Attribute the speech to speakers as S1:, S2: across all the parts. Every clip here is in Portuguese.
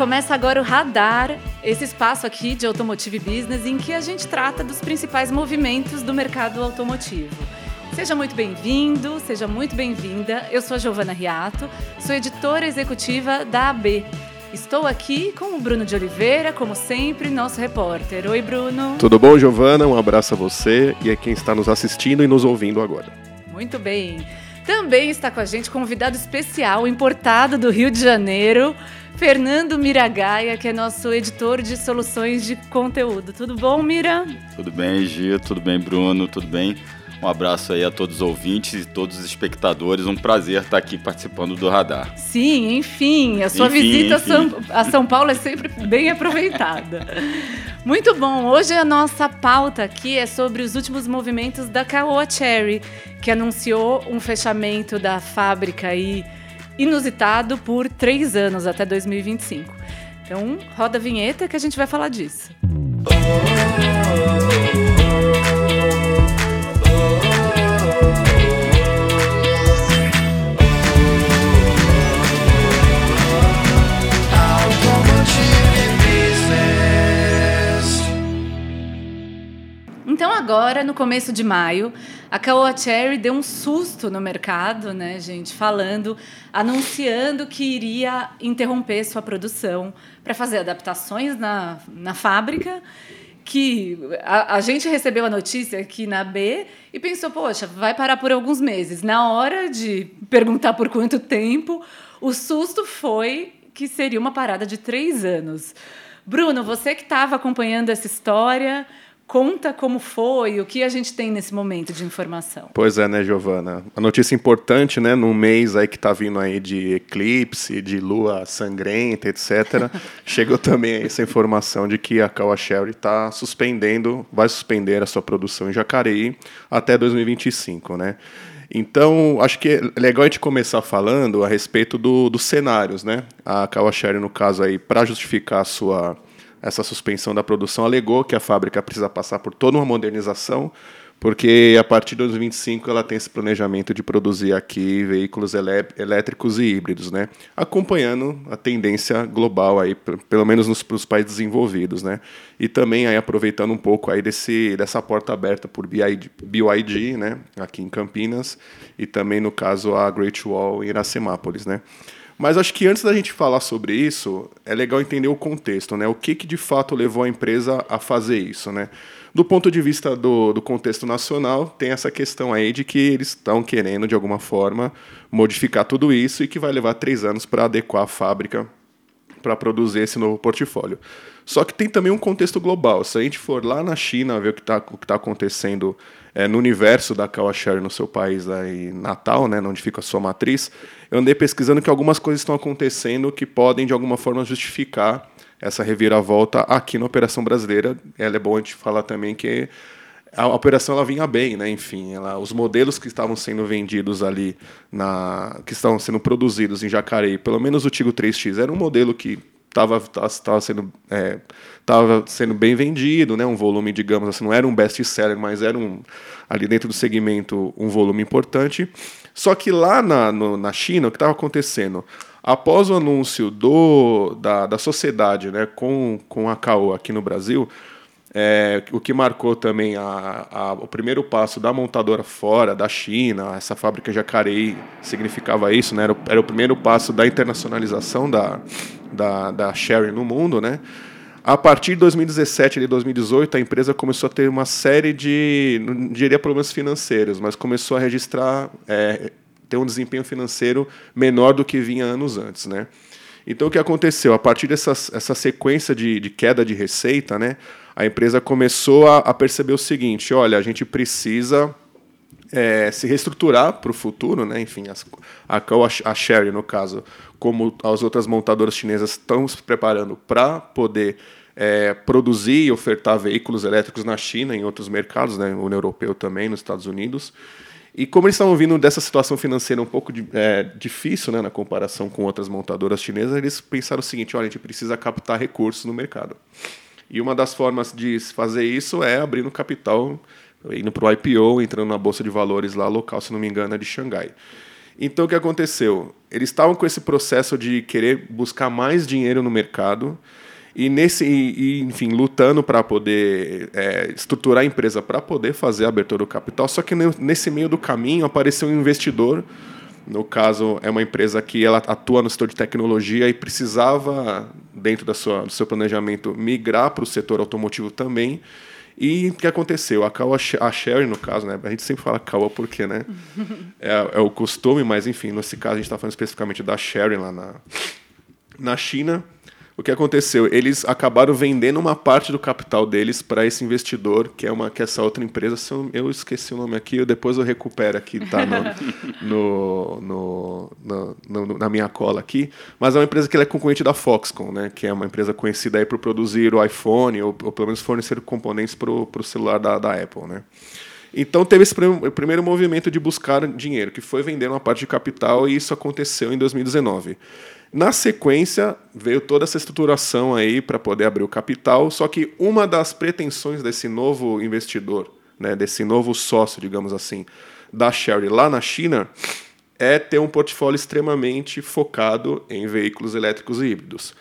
S1: começa agora o Radar, esse espaço aqui de Automotive Business em que a gente trata dos principais movimentos do mercado automotivo. Seja muito bem-vindo, seja muito bem-vinda. Eu sou a Giovana Riato, sou editora executiva da AB. Estou aqui com o Bruno de Oliveira, como sempre, nosso repórter. Oi, Bruno.
S2: Tudo bom, Giovana? Um abraço a você e a quem está nos assistindo e nos ouvindo agora.
S1: Muito bem. Também está com a gente convidado especial, importado do Rio de Janeiro, Fernando Miragaia, que é nosso editor de soluções de conteúdo. Tudo bom, Mira?
S3: Tudo bem, Gia, tudo bem, Bruno, tudo bem? Um abraço aí a todos os ouvintes e todos os espectadores. Um prazer estar aqui participando do Radar.
S1: Sim, enfim, a sua enfim, visita enfim. a São Paulo é sempre bem aproveitada. Muito bom. Hoje a nossa pauta aqui é sobre os últimos movimentos da Caoa Cherry, que anunciou um fechamento da fábrica aí inusitado por três anos até 2025. Então, roda a vinheta que a gente vai falar disso. Então agora, no começo de maio, a Caoa Cherry deu um susto no mercado, né, gente, falando, anunciando que iria interromper sua produção para fazer adaptações na, na fábrica que a, a, gente recebeu a notícia aqui na B e pensou, poxa, vai parar por alguns meses. Na hora de perguntar por quanto tempo, o susto foi que seria uma parada de três anos. Bruno, você que estava acompanhando essa história, Conta como foi, o que a gente tem nesse momento de informação.
S2: Pois é, né, Giovana? A notícia importante, né, num mês aí que está vindo aí de eclipse, de lua sangrenta, etc. chegou também essa informação de que a Kawa Sherry está suspendendo, vai suspender a sua produção em Jacareí até 2025, né? Então, acho que é legal a gente começar falando a respeito do, dos cenários, né? A Kawa Sherry, no caso aí, para justificar a sua essa suspensão da produção, alegou que a fábrica precisa passar por toda uma modernização, porque a partir de 2025 ela tem esse planejamento de produzir aqui veículos elétricos e híbridos, né? acompanhando a tendência global, aí, pelo menos nos, nos países desenvolvidos. Né? E também aí, aproveitando um pouco aí desse, dessa porta aberta por BID, BYD, né? aqui em Campinas, e também, no caso, a Great Wall em Iracemápolis. Né? Mas acho que antes da gente falar sobre isso, é legal entender o contexto, né? O que, que de fato levou a empresa a fazer isso, né? Do ponto de vista do, do contexto nacional, tem essa questão aí de que eles estão querendo, de alguma forma, modificar tudo isso e que vai levar três anos para adequar a fábrica para produzir esse novo portfólio. Só que tem também um contexto global. Se a gente for lá na China ver o que está tá acontecendo é, no universo da Kawashare no seu país aí, natal, né, onde fica a sua matriz, eu andei pesquisando que algumas coisas estão acontecendo que podem, de alguma forma, justificar essa reviravolta aqui na operação brasileira. Ela é bom a gente falar também que a operação ela vinha bem, né? Enfim, ela, os modelos que estavam sendo vendidos ali, na, que estavam sendo produzidos em Jacareí, pelo menos o Tigo 3X, era um modelo que estava tava sendo é, sendo bem vendido, né? Um volume, digamos assim, não era um best-seller, mas era um ali dentro do segmento um volume importante. Só que lá na, no, na China, o que estava acontecendo? Após o anúncio do, da, da sociedade né, com, com a Caoa aqui no Brasil, é, o que marcou também a, a, o primeiro passo da montadora fora da China, essa fábrica Jacareí significava isso, né? era, o, era o primeiro passo da internacionalização da, da, da Sherry no mundo. Né? A partir de 2017 e 2018, a empresa começou a ter uma série de, não diria problemas financeiros, mas começou a registrar, é, ter um desempenho financeiro menor do que vinha anos antes. Né? Então, o que aconteceu? A partir dessa essa sequência de, de queda de receita, né, a empresa começou a, a perceber o seguinte: olha, a gente precisa é, se reestruturar para o futuro, né? Enfim, as, a, a Sherry, no caso, como as outras montadoras chinesas estão se preparando para poder é, produzir e ofertar veículos elétricos na China, em outros mercados, né? Europeu também, nos Estados Unidos. E como eles estavam vindo dessa situação financeira um pouco de, é, difícil, né, na comparação com outras montadoras chinesas, eles pensaram o seguinte: olha, a gente precisa captar recursos no mercado. E uma das formas de fazer isso é abrindo capital, indo para o IPO, entrando na bolsa de valores lá local, se não me engano, é de Xangai. Então o que aconteceu? Eles estavam com esse processo de querer buscar mais dinheiro no mercado e nesse e, enfim lutando para poder é, estruturar a empresa para poder fazer a abertura do capital. Só que nesse meio do caminho apareceu um investidor no caso, é uma empresa que ela atua no setor de tecnologia e precisava, dentro da sua, do seu planejamento, migrar para o setor automotivo também. E o que aconteceu? A Caoa, a Sherry, no caso, né? A gente sempre fala Caoa porque, né? é, é, o costume, mas enfim, nesse caso a gente está falando especificamente da Sherry lá na, na China o que aconteceu? Eles acabaram vendendo uma parte do capital deles para esse investidor, que é uma que é essa outra empresa. Se eu, eu esqueci o nome aqui, depois eu recupero aqui, tá no, no, no, no, na minha cola aqui. Mas é uma empresa que é concorrente da Foxconn, né? Que é uma empresa conhecida aí por produzir o iPhone ou, ou pelo menos fornecer componentes para o celular da, da Apple, né? Então teve esse primeiro movimento de buscar dinheiro, que foi vender uma parte de capital, e isso aconteceu em 2019. Na sequência, veio toda essa estruturação aí para poder abrir o capital, só que uma das pretensões desse novo investidor, né, desse novo sócio, digamos assim, da Sherry lá na China, é ter um portfólio extremamente focado em veículos elétricos e híbridos.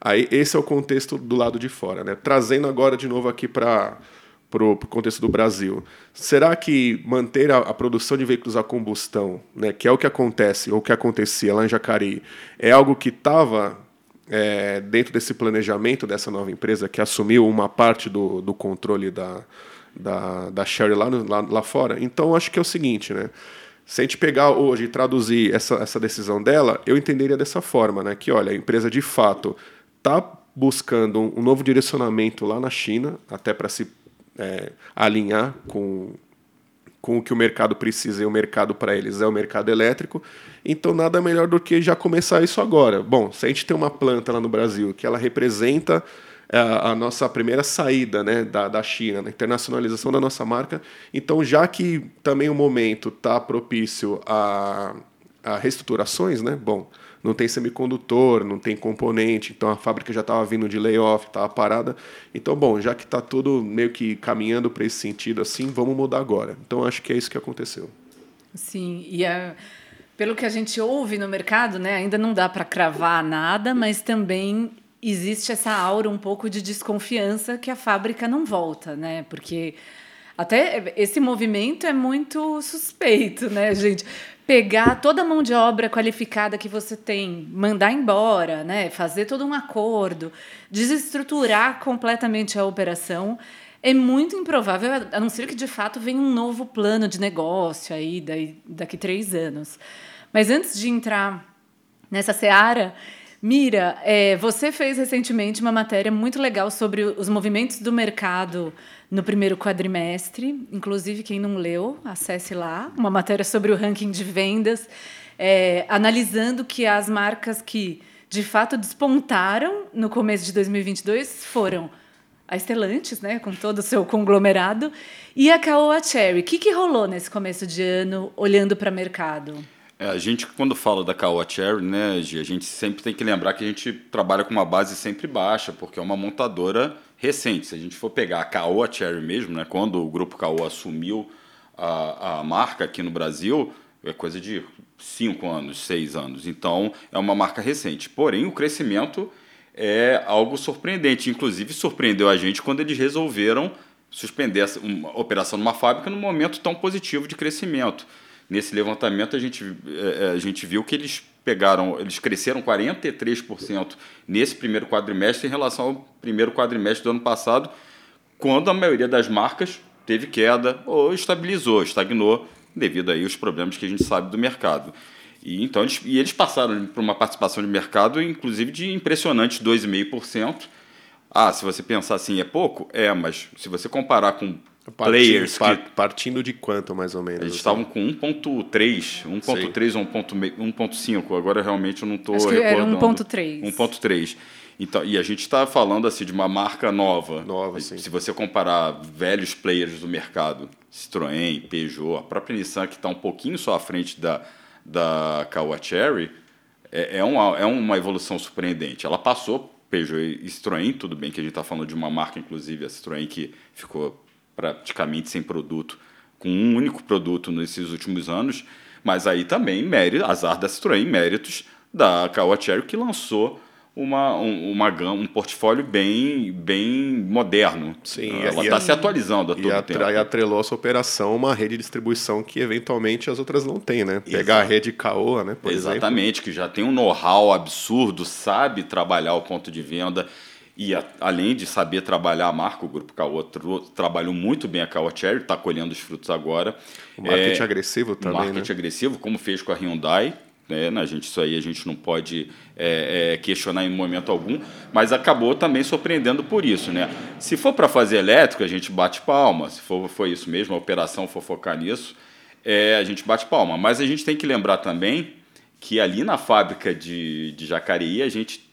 S2: Aí esse é o contexto do lado de fora, né? Trazendo agora de novo aqui para para o contexto do Brasil. Será que manter a, a, produção de veículos a combustão, né, que é o que acontece, ou que acontecia lá em Jacareí, é algo que estava é, dentro desse planejamento dessa nova empresa, que assumiu uma parte do, do controle da, da, da Sherry lá, no, lá, lá fora? Então, acho que é o seguinte, né? Se a gente pegar hoje e traduzir essa, essa decisão dela, eu entenderia dessa forma, né? Que, olha, a empresa de fato está buscando um, um novo direcionamento lá na China, até para se é, alinhar com, com o que o mercado precisa e o mercado para eles é o mercado elétrico. Então, nada melhor do que já começar isso agora. Bom, se a gente tem uma planta lá no Brasil que ela representa a, é, a nossa primeira saída né, da, da China, na internacionalização da nossa marca, então, já que também o momento está propício a, a reestruturações, né, bom, não tem semicondutor, não tem componente, então a fábrica já estava vindo de layoff, estava parada. Então, bom, já que está tudo meio que caminhando para esse sentido assim, vamos mudar agora. Então, acho que é isso que aconteceu.
S1: Sim, e a, pelo que a gente ouve no mercado, né, ainda não dá para cravar nada, mas também existe essa aura um pouco de desconfiança que a fábrica não volta, né? Porque até esse movimento é muito suspeito, né, gente? pegar toda a mão de obra qualificada que você tem, mandar embora, né, fazer todo um acordo, desestruturar completamente a operação, é muito improvável, a não ser que de fato venha um novo plano de negócio aí daí, daqui três anos. Mas antes de entrar nessa seara, Mira, é, você fez recentemente uma matéria muito legal sobre os movimentos do mercado no primeiro quadrimestre. Inclusive, quem não leu, acesse lá. Uma matéria sobre o ranking de vendas, é, analisando que as marcas que de fato despontaram no começo de 2022 foram a Stellantis, né, com todo o seu conglomerado, e a Caoa Cherry. O que, que rolou nesse começo de ano, olhando para o mercado?
S3: É, a gente, quando fala da Caoa Cherry, né, Gi, a gente sempre tem que lembrar que a gente trabalha com uma base sempre baixa, porque é uma montadora recente. Se a gente for pegar a Caoa Cherry mesmo, né, quando o grupo Caoa assumiu a, a marca aqui no Brasil, é coisa de cinco anos, seis anos. Então, é uma marca recente. Porém, o crescimento é algo surpreendente. Inclusive, surpreendeu a gente quando eles resolveram suspender uma operação numa fábrica num momento tão positivo de crescimento. Nesse levantamento, a gente, é, é, a gente viu que eles pegaram, eles cresceram 43% nesse primeiro quadrimestre em relação ao primeiro quadrimestre do ano passado, quando a maioria das marcas teve queda ou estabilizou, estagnou, devido aí aos problemas que a gente sabe do mercado. E então eles, e eles passaram por uma participação de mercado, inclusive de impressionantes 2,5%. Ah, se você pensar assim, é pouco? É, mas se você comparar com
S2: Partindo, players que... partindo de quanto, mais ou menos?
S3: Eles assim? estavam com 1.3, 1.3 ou 1.5, agora realmente eu não estou recordando.
S1: Era 1.3.
S3: 1.3. Então, e a gente está falando assim de uma marca nova.
S2: Nova, sim.
S3: Se você comparar velhos players do mercado, Citroën, Peugeot, a própria Nissan, que está um pouquinho só à frente da, da Kawa Cherry, é, é, uma, é uma evolução surpreendente. Ela passou Peugeot e Citroën, tudo bem que a gente está falando de uma marca, inclusive, a Citroën, que ficou praticamente sem produto, com um único produto nesses últimos anos, Mas aí também, mérito, azar da Citroën, méritos da Caoa Cherry, que lançou uma, um, uma um portfólio bem, bem moderno.
S2: Sim,
S3: ela está se atualizando a todo
S2: e
S3: tempo.
S2: E atrelou essa operação uma rede de distribuição que eventualmente as outras não têm, né? Pegar a rede Caoa, né?
S3: Exatamente,
S2: exemplo.
S3: que já tem um know-how absurdo, sabe trabalhar o ponto de venda. E a, além de saber trabalhar a marca, o Grupo Caoa trabalhou muito bem a Caoa Cherry, está colhendo os frutos agora.
S2: O marketing é, agressivo também,
S3: marketing
S2: né?
S3: agressivo, como fez com a Hyundai, né? A gente, isso aí a gente não pode é, é, questionar em momento algum, mas acabou também surpreendendo por isso. Né? Se for para fazer elétrico, a gente bate palma. Se for, for isso mesmo, a operação for focar nisso, é, a gente bate palma. Mas a gente tem que lembrar também que ali na fábrica de, de Jacareí a gente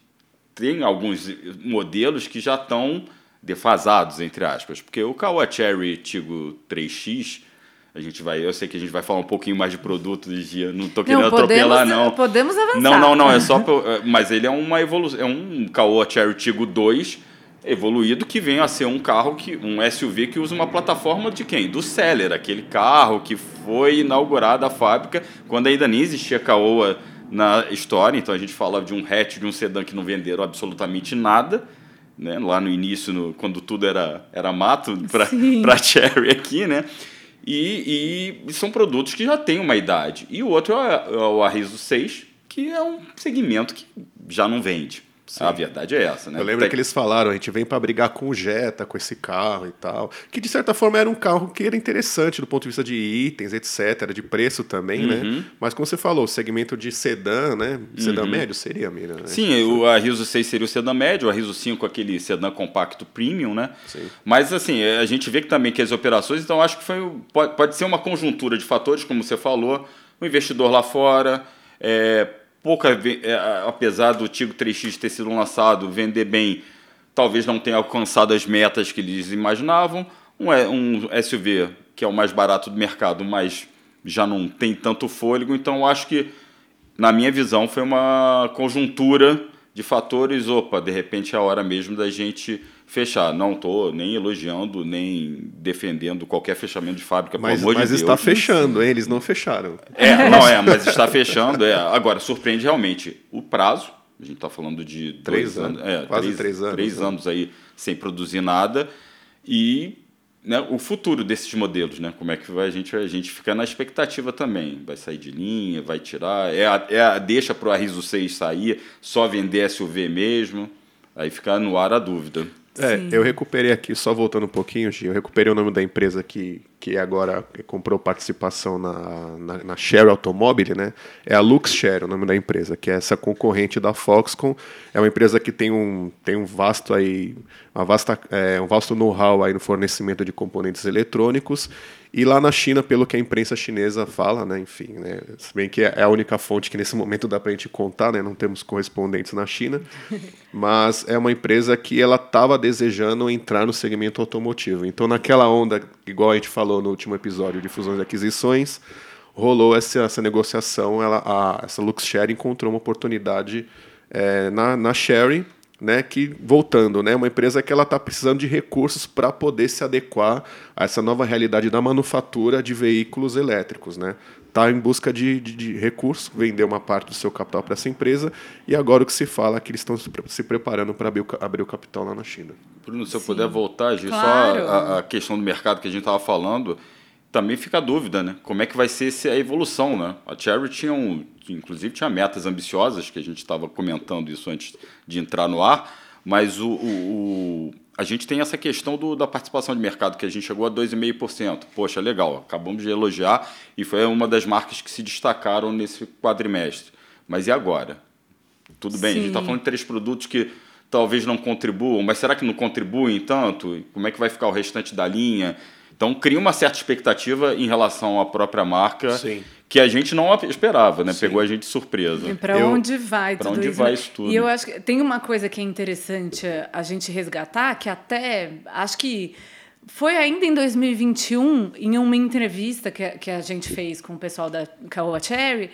S3: tem alguns modelos que já estão defasados, entre aspas. Porque o Kawa Cherry Tigo 3X a gente vai, eu sei que a gente vai falar um pouquinho mais de produto de dia, não estou querendo não, podemos, atropelar não.
S1: Podemos avançar.
S3: Não, não, não, é só é, mas ele é uma evolução, é um Caoa Cherry Tiggo 2 evoluído que vem a ser um carro que um SUV que usa uma plataforma de quem? Do Seller, aquele carro que foi inaugurado a fábrica quando ainda nem existia Caoa na história, então a gente fala de um hatch, de um sedã que não venderam absolutamente nada. Né, lá no início, no, quando tudo era, era mato para Cherry aqui, né? E, e, são produtos que já têm uma idade. E o outro é, é o Arriso 6, que é um segmento que já não vende. Sim. A verdade é essa, né?
S2: Eu lembro Tem... que eles falaram, a gente vem para brigar com o Jetta, com esse carro e tal. Que de certa forma era um carro que era interessante do ponto de vista de itens, etc., de preço também, né? uhum. né? Mas como você falou, o segmento de sedã, né? Sedã uhum. médio seria, Mira? Né?
S3: Sim, o Arriso 6 seria o sedã médio, o Arriso 5 aquele sedã compacto premium, né?
S2: Sim.
S3: Mas assim, é, a gente vê que também que as operações, então acho que foi pode, pode ser uma conjuntura de fatores, como você falou, o investidor lá fora, é, pouca, é, apesar do Tigo 3X ter sido lançado, vender bem, talvez não tenha alcançado as metas que eles imaginavam. Um, um SUV que é o mais barato do mercado, mas já não tem tanto fôlego. Então, acho que, na minha visão, foi uma conjuntura de fatores. Opa, de repente é a hora mesmo da gente fechar. Não estou nem elogiando, nem defendendo qualquer fechamento de fábrica,
S2: mas,
S3: pelo amor
S2: mas
S3: de
S2: está fechando, hein? eles não fecharam.
S3: É, não é, mas está fechando. É. Agora, surpreende realmente o prazo. A gente está falando de
S2: três anos,
S3: anos, é, quase três, três anos. Três né? anos aí sem produzir nada. E né, o futuro desses modelos, né? Como é que vai, a gente a gente fica na expectativa também. Vai sair de linha, vai tirar, é a, é a deixa para o Arriso 6 sair, só vender SUV mesmo. Aí fica no ar a dúvida.
S2: É, Sim. eu recuperei aqui, só voltando um pouquinho, Gi, eu recuperei o nome da empresa que, que agora comprou participação na, na, na Share Automobile, né? É a Luxshare, o nome da empresa, que é essa concorrente da Foxconn. É uma empresa que tem um, tem um vasto aí, uma vasta, é, um vasto know-how aí no fornecimento de componentes eletrônicos e lá na China, pelo que a imprensa chinesa fala, né, enfim, né, se bem que é a única fonte que nesse momento dá para a gente contar, né, não temos correspondentes na China, mas é uma empresa que ela estava desejando entrar no segmento automotivo. Então, naquela onda, igual a gente falou no último episódio de fusões e aquisições, rolou essa, essa negociação, ela, a, essa Luxshare encontrou uma oportunidade é, na, na Sherry, né, que voltando, né, uma empresa que ela está precisando de recursos para poder se adequar a essa nova realidade da manufatura de veículos elétricos, né, está em busca de, de, de recursos, vendeu uma parte do seu capital para essa empresa e agora o que se fala é que eles estão se preparando para abrir, abrir, o capital lá na China.
S3: Bruno, se eu puder voltar, Gil, claro. só a, a, questão do mercado que a gente estava falando, também fica a dúvida, né? Como é que vai ser a evolução, né? A Cherry tinha um, inclusive tinha metas ambiciosas, que a gente estava comentando isso antes de entrar no ar, mas o, o, o a gente tem essa questão do, da participação de mercado, que a gente chegou a 2,5%. Poxa, legal, acabamos de elogiar e foi uma das marcas que se destacaram nesse quadrimestre. Mas e agora? Tudo bem, Sim. a gente está falando de três produtos que talvez não contribuam, mas será que não contribuem tanto? Como é que vai ficar o restante da linha? Então cria uma certa expectativa em relação à própria marca
S2: Sim.
S3: que a gente não esperava, né? Sim. Pegou a gente de surpresa.
S1: E para onde vai
S3: pra
S1: tudo
S3: onde
S1: isso?
S3: vai
S1: né?
S3: isso tudo?
S1: E eu acho que tem uma coisa que é interessante a gente resgatar, que até acho que foi ainda em 2021, em uma entrevista que, que a gente fez com o pessoal da Caoa Cherry,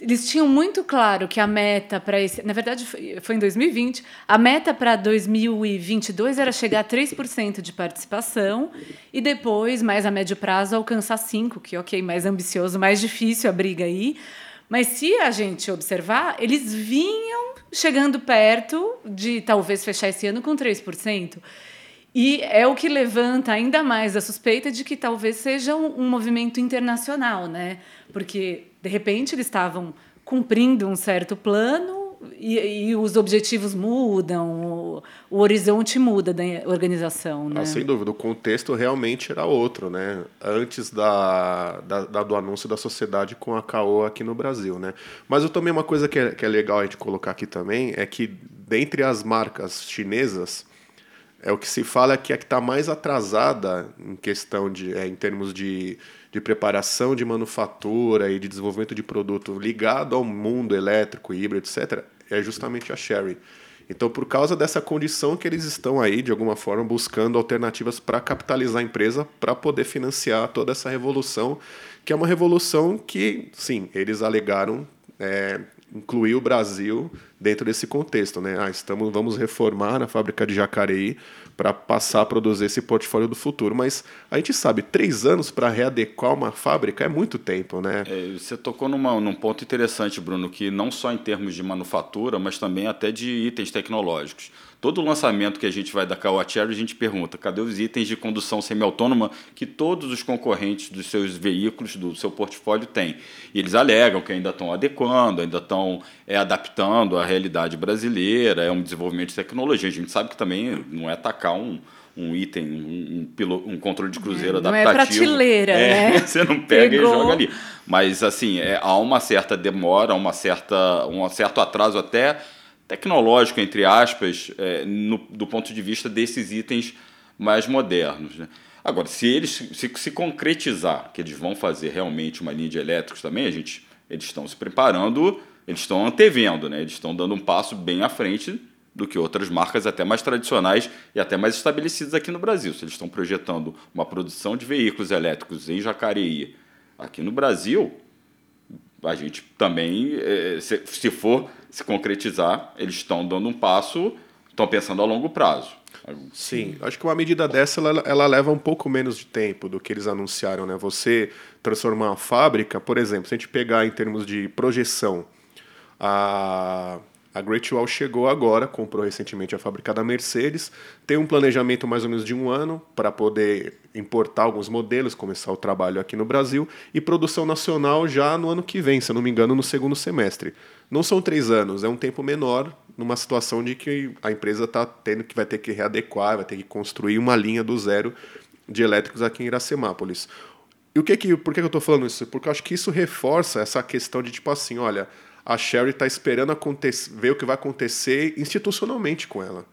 S1: eles tinham muito claro que a meta para esse. Na verdade, foi em 2020. A meta para 2022 era chegar a 3% de participação e depois, mais a médio prazo, alcançar 5%, que, ok, mais ambicioso, mais difícil a briga aí. Mas se a gente observar, eles vinham chegando perto de talvez fechar esse ano com 3%. E é o que levanta ainda mais a suspeita de que talvez seja um, movimento internacional, né? Porque, de repente, eles estavam cumprindo um certo plano e, e, os objetivos mudam, o, o, horizonte muda da organização. Né?
S2: Ah, sem dúvida, o contexto realmente era outro, né? Antes da, da, da, do anúncio da sociedade com a Caoa aqui no Brasil, né? Mas eu também uma coisa que é, que é legal a gente colocar aqui também é que dentre as marcas chinesas é o que se fala que é que está mais atrasada em questão de, é, em termos de, de preparação de manufatura e de desenvolvimento de produto ligado ao mundo elétrico, híbrido, etc., é justamente a Sherry. Então, por causa dessa condição que eles estão aí, de alguma forma, buscando alternativas para capitalizar a empresa, para poder financiar toda essa revolução, que é uma revolução que, sim, eles alegaram é, incluir o Brasil dentro desse contexto, né? Ah, estamos, vamos reformar a fábrica de Jacareí para passar a produzir esse portfólio do futuro. Mas a gente sabe, três anos para readequar uma fábrica é muito tempo, né?
S3: É, você tocou numa, num ponto interessante, Bruno, que não só em termos de manufatura, mas também até de itens tecnológicos. Todo lançamento que a gente vai da Caoa Cherry, a gente pergunta cadê os itens de condução semiautônoma que todos os concorrentes dos seus veículos, do seu portfólio têm. E eles alegam que ainda estão adequando, ainda estão é, adaptando à realidade brasileira, é um desenvolvimento de tecnologia. A gente sabe que também não é atacar um, um item, um, um, um, controle de cruzeiro é, adaptativo.
S1: Não é prateleira, é, né?
S3: Você não pega Pegou. e joga ali. Mas, assim, é, há uma certa demora, uma certa, um certo atraso até tecnológico, entre aspas, é, no, do ponto de vista desses itens mais modernos. Né? Agora, se eles se, se, concretizar que eles vão fazer realmente uma linha de elétricos também, a gente, eles estão se preparando, eles estão antevendo, né? eles estão dando um passo bem à frente do que outras marcas até mais tradicionais e até mais estabelecidas aqui no Brasil. Se eles estão projetando uma produção de veículos elétricos em Jacareí, aqui no Brasil, a gente também, é, se, se for se concretizar, eles estão dando um passo, estão pensando a longo prazo.
S2: Sim, acho que uma medida dessa ela, ela, leva um pouco menos de tempo do que eles anunciaram, né? Você transformar uma fábrica, por exemplo, se a gente pegar em termos de projeção, a a Great Wall chegou agora, comprou recentemente a fábrica da Mercedes, tem um planejamento mais ou menos de um ano para poder importar alguns modelos, começar o trabalho aqui no Brasil e produção nacional já no ano que vem, se eu não me engano, no segundo semestre. Não são três anos, é um tempo menor numa situação de que a empresa está tendo que vai ter que readequar, vai ter que construir uma linha do zero de elétricos aqui em Iracemápolis. E o que que, por que eu estou falando isso? Porque eu acho que isso reforça essa questão de tipo assim, olha, a Sherry está esperando ver o que vai acontecer institucionalmente com ela.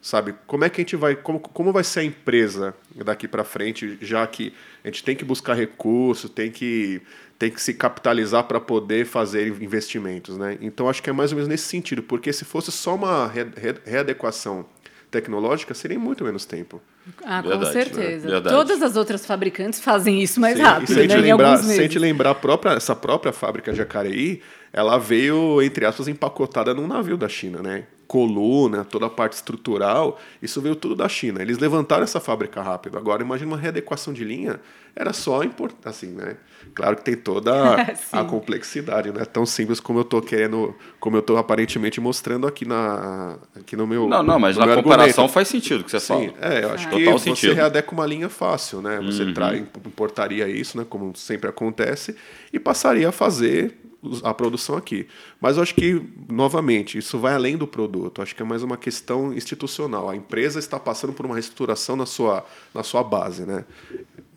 S2: Sabe? Como é que a gente vai. Como, como vai ser a empresa daqui para frente, já que a gente tem que buscar recursos, tem que, tem que se capitalizar para poder fazer investimentos. Né? Então acho que é mais ou menos nesse sentido, porque se fosse só uma re, re, readequação tecnológica, seria muito menos tempo.
S1: Ah, Verdade, com certeza. Né? Todas as outras fabricantes fazem isso mais
S2: Sim,
S1: rápido,
S2: se a gente
S1: né?
S2: lembrar, se a gente lembrar a própria, essa própria fábrica Jacareí, ela veio, entre aspas, empacotada num navio da China, né? Coluna, toda a parte estrutural, isso veio tudo da China. Eles levantaram essa fábrica rápido. Agora, imagina uma readequação de linha, era só importar, assim, né? Claro que tem toda a, a complexidade, não é tão simples como eu estou querendo, como eu estou aparentemente mostrando aqui, na, aqui no meu.
S3: Não, não, mas na comparação argumento. faz sentido o que você
S2: Sim,
S3: fala.
S2: É, eu acho que Total você sentido. readeca uma linha fácil, né? Você uhum. trai, importaria isso, né? Como sempre acontece, e passaria a fazer a produção aqui. Mas eu acho que, novamente, isso vai além do produto. Eu acho que é mais uma questão institucional. A empresa está passando por uma reestruturação na sua, na sua base, né?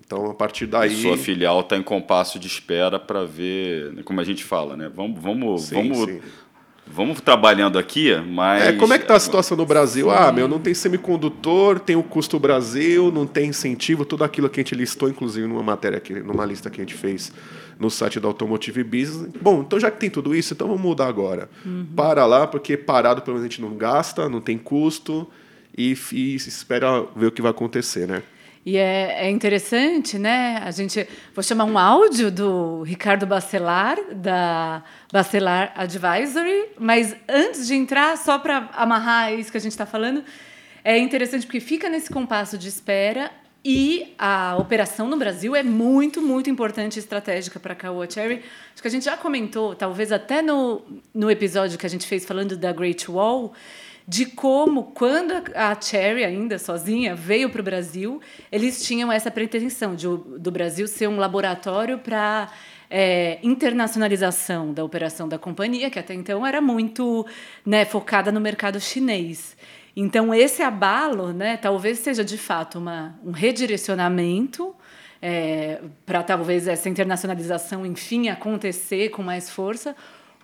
S2: Então, a partir daí.
S3: A sua filial está em compasso de espera para ver, né, como a gente fala, né? Vamos, vamos, sim, vamos sim. Vamos trabalhando aqui, mas.
S2: É, como é que está a situação no Brasil? Sim. Ah, meu, não tem semicondutor, tem o custo Brasil, não tem incentivo, tudo aquilo que a gente listou, inclusive numa matéria aqui, numa lista que a gente fez no site da Automotive Business. Bom, então já que tem tudo isso, então vamos mudar agora. Uhum. Para lá, porque parado pelo menos a gente não gasta, não tem custo e, e espera ver o que vai acontecer, né?
S1: E é, é, interessante, né? A gente vou chamar um áudio do Ricardo Bacelar da Bacelar Advisory, mas antes de entrar, só para amarrar isso que a gente está falando, é interessante porque fica nesse compasso de espera e a operação no Brasil é muito, muito importante e estratégica para a Caoa Cherry. Acho que a gente já comentou, talvez até no, no episódio que a gente fez falando da Great Wall de como, quando a Cherry, ainda sozinha, veio para o Brasil, eles tinham essa pretensão de, do Brasil ser um laboratório para é, internacionalização da operação da companhia, que até então era muito né, focada no mercado chinês. Então, esse abalo né, talvez seja, de fato, uma, um redirecionamento é, para talvez essa internacionalização, enfim, acontecer com mais força,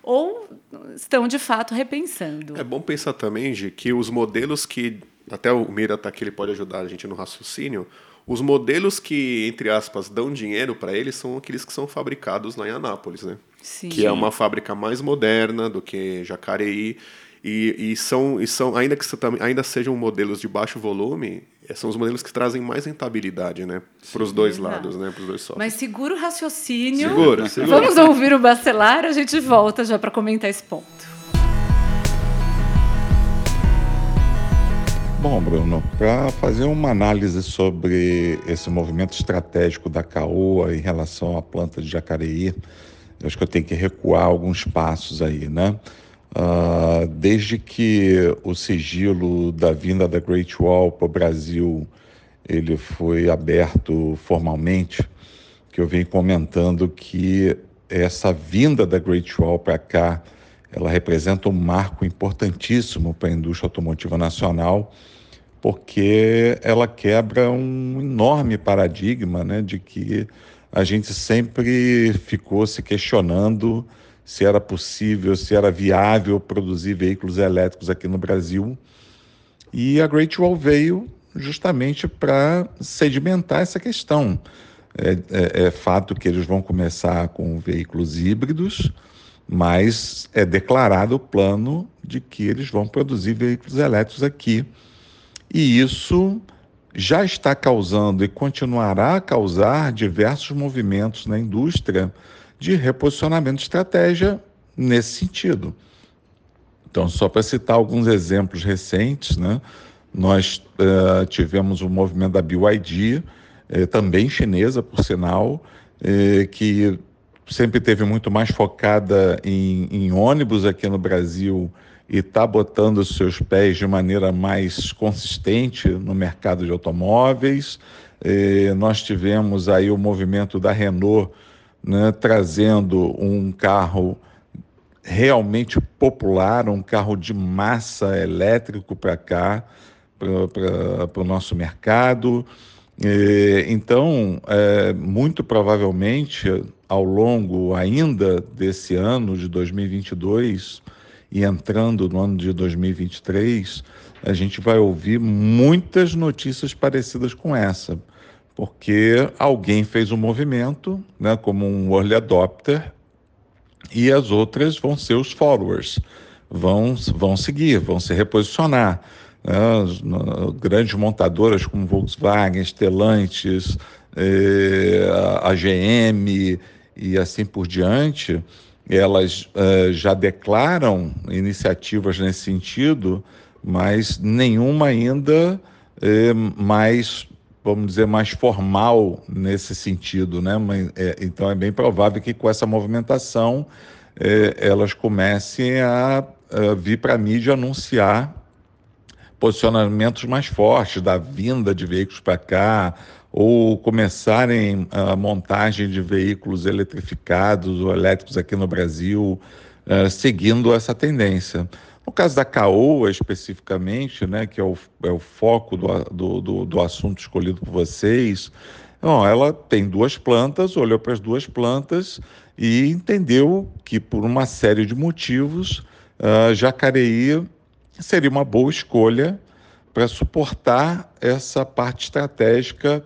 S1: ou estão de fato repensando.
S2: É bom pensar também, Gi, que os modelos que. Até o Mira está aqui, ele pode ajudar a gente no raciocínio. Os modelos que, entre aspas, dão dinheiro para eles são aqueles que são fabricados lá em Anápolis, né? Sim. Que é uma fábrica mais moderna do que Jacareí. E, e, são, e são ainda que ainda sejam modelos de baixo volume, são os modelos que trazem mais rentabilidade, né? Para os dois lados, né? Para os dois sócios.
S1: Mas segura o raciocínio.
S2: Segura, segura.
S1: Vamos ouvir o Bacelar, a gente volta já para comentar esse ponto.
S4: Bom, Bruno, para fazer uma análise sobre esse movimento estratégico da CAOA em relação à planta de Jacareí, eu acho que eu tenho que recuar alguns passos aí, né? Uh, desde que o sigilo da vinda da Great Wall para o Brasil ele foi aberto formalmente, que eu venho comentando que essa vinda da Great Wall para cá, ela representa um marco importantíssimo para a indústria automotiva nacional, porque ela quebra um enorme paradigma, né, de que a gente sempre ficou se questionando se era possível, se era viável produzir veículos elétricos aqui no Brasil. E a Great Wall veio justamente para sedimentar essa questão. É, é, é, fato que eles vão começar com veículos híbridos, mas é declarado o plano de que eles vão produzir veículos elétricos aqui. E isso já está causando e continuará a causar diversos movimentos na indústria de reposicionamento de estratégia nesse sentido. Então, só para citar alguns exemplos recentes, né, nós uh, tivemos o movimento da BYD, eh, também chinesa, por sinal, eh, que sempre teve muito mais focada em, em ônibus aqui no Brasil e está botando os seus pés de maneira mais consistente no mercado de automóveis. Eh, nós tivemos aí o movimento da Renault né, trazendo um carro realmente popular, um carro de massa elétrico para cá, para o nosso mercado. E, então, é, muito provavelmente, ao longo ainda desse ano de 2022 e entrando no ano de 2023, a gente vai ouvir muitas notícias parecidas com essa porque alguém fez um movimento, né, como um early adopter, e as outras vão ser os followers, vão, vão seguir, vão se reposicionar. Né, grandes montadoras como Volkswagen, Stellantis, eh, a GM e assim por diante, elas eh, já declaram iniciativas nesse sentido, mas nenhuma ainda eh, mais vamos dizer, mais formal nesse sentido, né? É, então é bem provável que com essa movimentação é, elas comecem a, vir para a mídia anunciar posicionamentos mais fortes da vinda de veículos para cá ou começarem a montagem de veículos eletrificados ou elétricos aqui no Brasil, uh, seguindo essa tendência. No caso da CAOA especificamente, né, que é o, é o foco do, do, do assunto escolhido por vocês, bom, ela tem duas plantas, olhou para as duas plantas e entendeu que, por uma série de motivos, uh, Jacareí seria uma boa escolha para suportar essa parte estratégica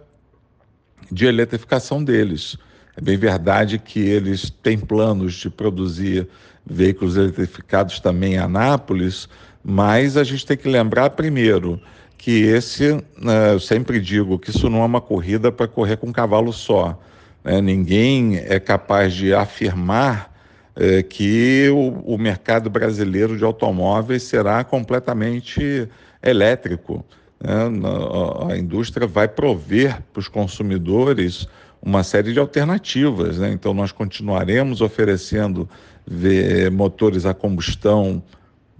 S4: de eletrificação deles. É bem verdade que eles têm planos de produzir veículos eletrificados também em Anápolis, mas a gente tem que lembrar primeiro que esse, né, eu sempre digo que isso não é uma corrida para correr com um cavalo só. Né? Ninguém é capaz de afirmar é, que o, o, mercado brasileiro de automóveis será completamente elétrico. Né? A, a indústria vai prover para os consumidores uma série de alternativas. Né? Então, nós continuaremos oferecendo motores a combustão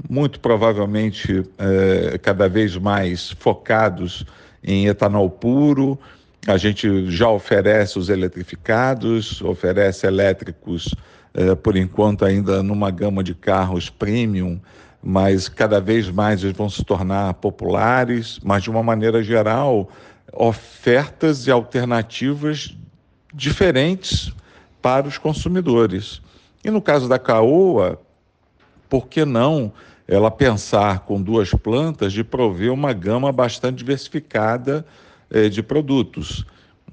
S4: muito provavelmente é, cada vez mais focados em etanol puro. A gente já oferece os eletrificados, oferece elétricos, é, por enquanto, ainda numa gama de carros premium, mas cada vez mais eles vão se tornar populares. Mas, de uma maneira geral, ofertas e alternativas diferentes para os consumidores. E no caso da Caoa, por que não ela pensar com duas plantas de prover uma gama bastante diversificada eh, de produtos.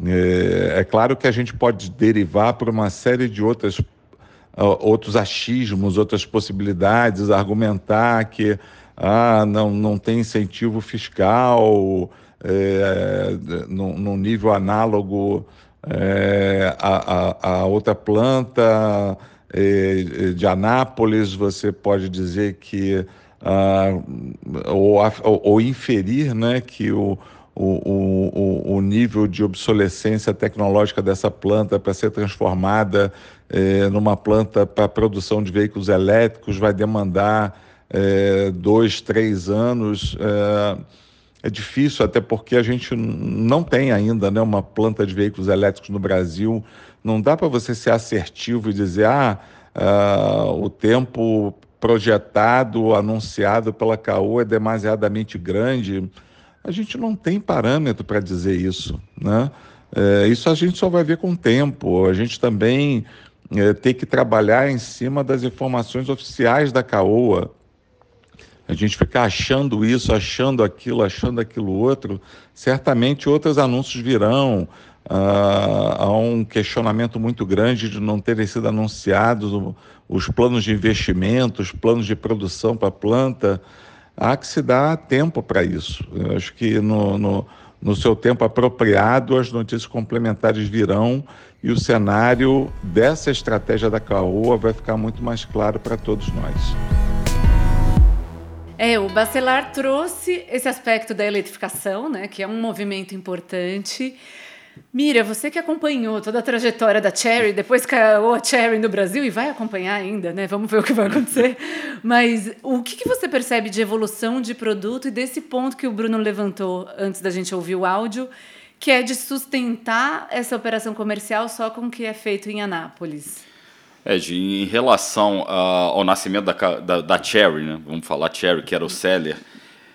S4: É, é, claro que a gente pode derivar por uma série de outras, uh, outros achismos, outras possibilidades, argumentar que ah, não, não tem incentivo fiscal é, num, nível análogo é, a, a, a outra planta de Anápolis, você pode dizer que, ah, ou, ou, inferir né, que o, o, o, o nível de obsolescência tecnológica dessa planta para ser transformada eh, numa planta para produção de veículos elétricos vai demandar eh, dois, três anos. Eh, é difícil, até porque a gente não tem ainda né, uma planta de veículos elétricos no Brasil não dá para você ser assertivo e dizer, ah, uh, o tempo projetado, anunciado pela CAU é demasiadamente grande. A gente não tem parâmetro para dizer isso, né? É, isso a gente só vai ver com o tempo. A gente também é, tem que trabalhar em cima das informações oficiais da CAOA. A gente ficar achando isso, achando aquilo, achando aquilo outro, certamente outros anúncios virão, Uh, há um questionamento muito grande de não terem sido anunciados os planos de investimento, os planos de produção para a planta. Há que se dar tempo para isso. Eu acho que no, no, no seu tempo apropriado as notícias complementares virão e o cenário dessa estratégia da CAOA vai ficar muito mais claro para todos nós.
S1: É, o Bacelar trouxe esse aspecto da eletrificação, né, que é um movimento importante. Mira, você que acompanhou toda a trajetória da Cherry, depois caiu a Cherry no Brasil e vai acompanhar ainda, né? Vamos ver o que vai acontecer. Mas o que, que você percebe de evolução de produto e desse ponto que o Bruno levantou antes da gente ouvir o áudio, que é de sustentar essa operação comercial só com o que é feito em Anápolis?
S3: É, em relação ao nascimento da, da, da Cherry, né? vamos falar Cherry, que era o seller,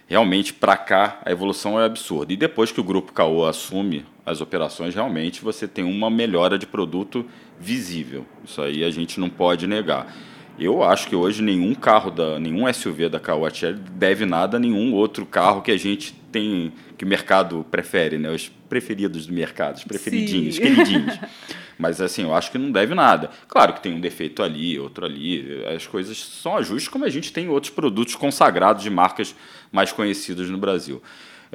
S3: realmente para cá a evolução é absurda. E depois que o grupo Caoa assume as operações, realmente você tem uma melhora de produto visível. Isso aí a gente não pode negar. Eu acho que hoje nenhum carro da nenhum SUV da Caoa Cherry deve nada a nenhum outro carro que a gente tem que o mercado prefere, né? Os preferidos do mercado, os preferidinhos, Sim. queridinhos. Mas assim, eu acho que não deve nada. Claro que tem um defeito ali, outro ali. As coisas são ajustes, como a gente tem outros produtos consagrados de marcas mais conhecidas no Brasil.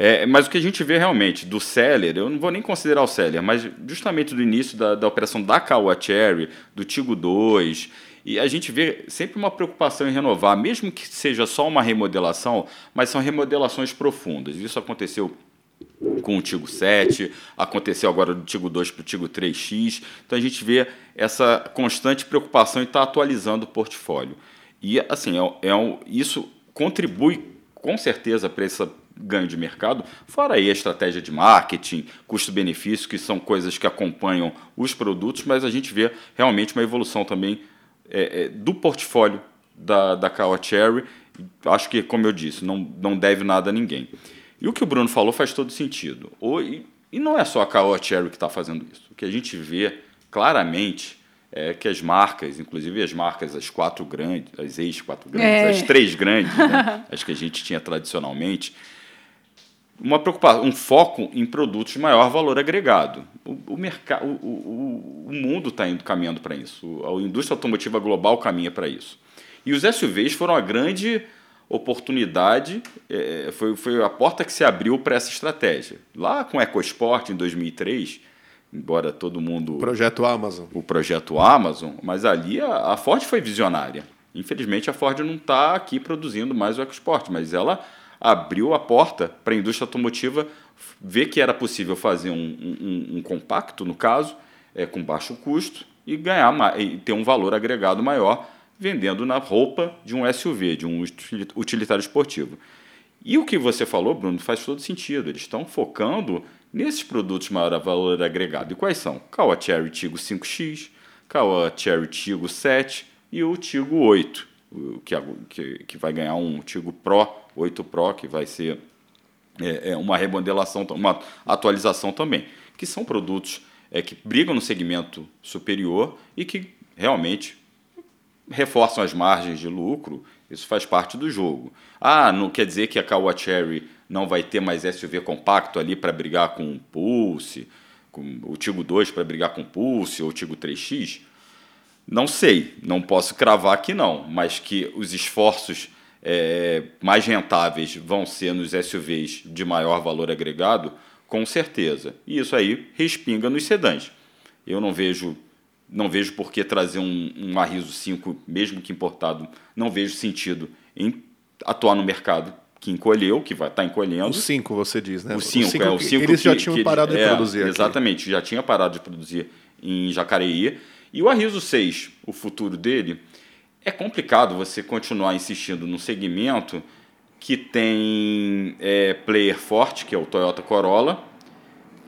S3: É, mas o que a gente vê realmente do Seller, eu não vou nem considerar o Seller, mas justamente do início da, da operação da Kawa Cherry, do Tigo 2, e a gente vê sempre uma preocupação em renovar, mesmo que seja só uma remodelação, mas são remodelações profundas. Isso aconteceu com o Tigo 7, aconteceu agora do Tigo 2 para o Tigo 3X. Então a gente vê essa constante preocupação em estar tá atualizando o portfólio. E assim, é, é um, isso contribui com certeza para esse ganho de mercado, fora aí a estratégia de marketing, custo-benefício, que são coisas que acompanham os produtos, mas a gente vê realmente uma evolução também é, é, do portfólio da, da Kawa Cherry. Acho que, como eu disse, não, não deve nada a ninguém. E o que o Bruno falou faz todo sentido. E, e não é só a Caoa Cherry que está fazendo isso. O que a gente vê claramente é que as marcas, inclusive as marcas, as quatro grandes, as ex-quatro grandes, é. as três grandes, né, as que a gente tinha tradicionalmente, uma preocupação, um foco em produtos de maior valor agregado. O, o, mercado, o, o, o mundo está indo caminhando para isso. A indústria automotiva global caminha para isso. E os SUVs foram a grande oportunidade, é, foi, foi a porta que se abriu para essa estratégia. Lá com o EcoSport, em 2003, embora todo mundo...
S2: O projeto Amazon.
S3: O projeto Amazon, mas ali a, a Ford foi visionária. Infelizmente, a Ford não está aqui produzindo mais o EcoSport, mas ela abriu a porta para a indústria automotiva ver que era possível fazer um, um, um compacto, no caso, é, com baixo custo e ganhar e ter um valor agregado maior vendendo na roupa de um SUV, de um utilitário esportivo. E o que você falou, Bruno, faz todo sentido. Eles estão focando nesses produtos maior valor agregado. E quais são? Caoa Cherry Tigo 5X, Caoa Cherry Tigo 7 e o Tigo 8, que, que, que vai ganhar um Tigo Pro, 8 Pro, que vai ser é, é uma remodelação, uma atualização também, que são produtos é, que brigam no segmento superior e que realmente reforçam as margens de lucro, isso faz parte do jogo. Ah, não quer dizer que a Caoa Cherry não vai ter mais SUV compacto ali para brigar com o Pulse, com o Tigo 2 para brigar com o Pulse ou o Tigo 3X? Não sei, não posso cravar que não, mas que os esforços é, mais rentáveis vão ser nos SUVs de maior valor agregado, com certeza. E isso aí respinga nos sedãs. Eu não vejo não vejo por que trazer um, um Arriso 5, mesmo que importado, não vejo sentido em atuar no mercado que encolheu, que vai estar tá encolhendo. O
S2: 5, você diz, né?
S3: O 5, é o 5
S2: Eles que, já tinham parado de é, produzir aqui.
S3: Exatamente, já tinha parado de produzir em Jacareí. E o Arriso 6, o futuro dele, é complicado você continuar insistindo num segmento que tem é, player forte, que é o Toyota Corolla,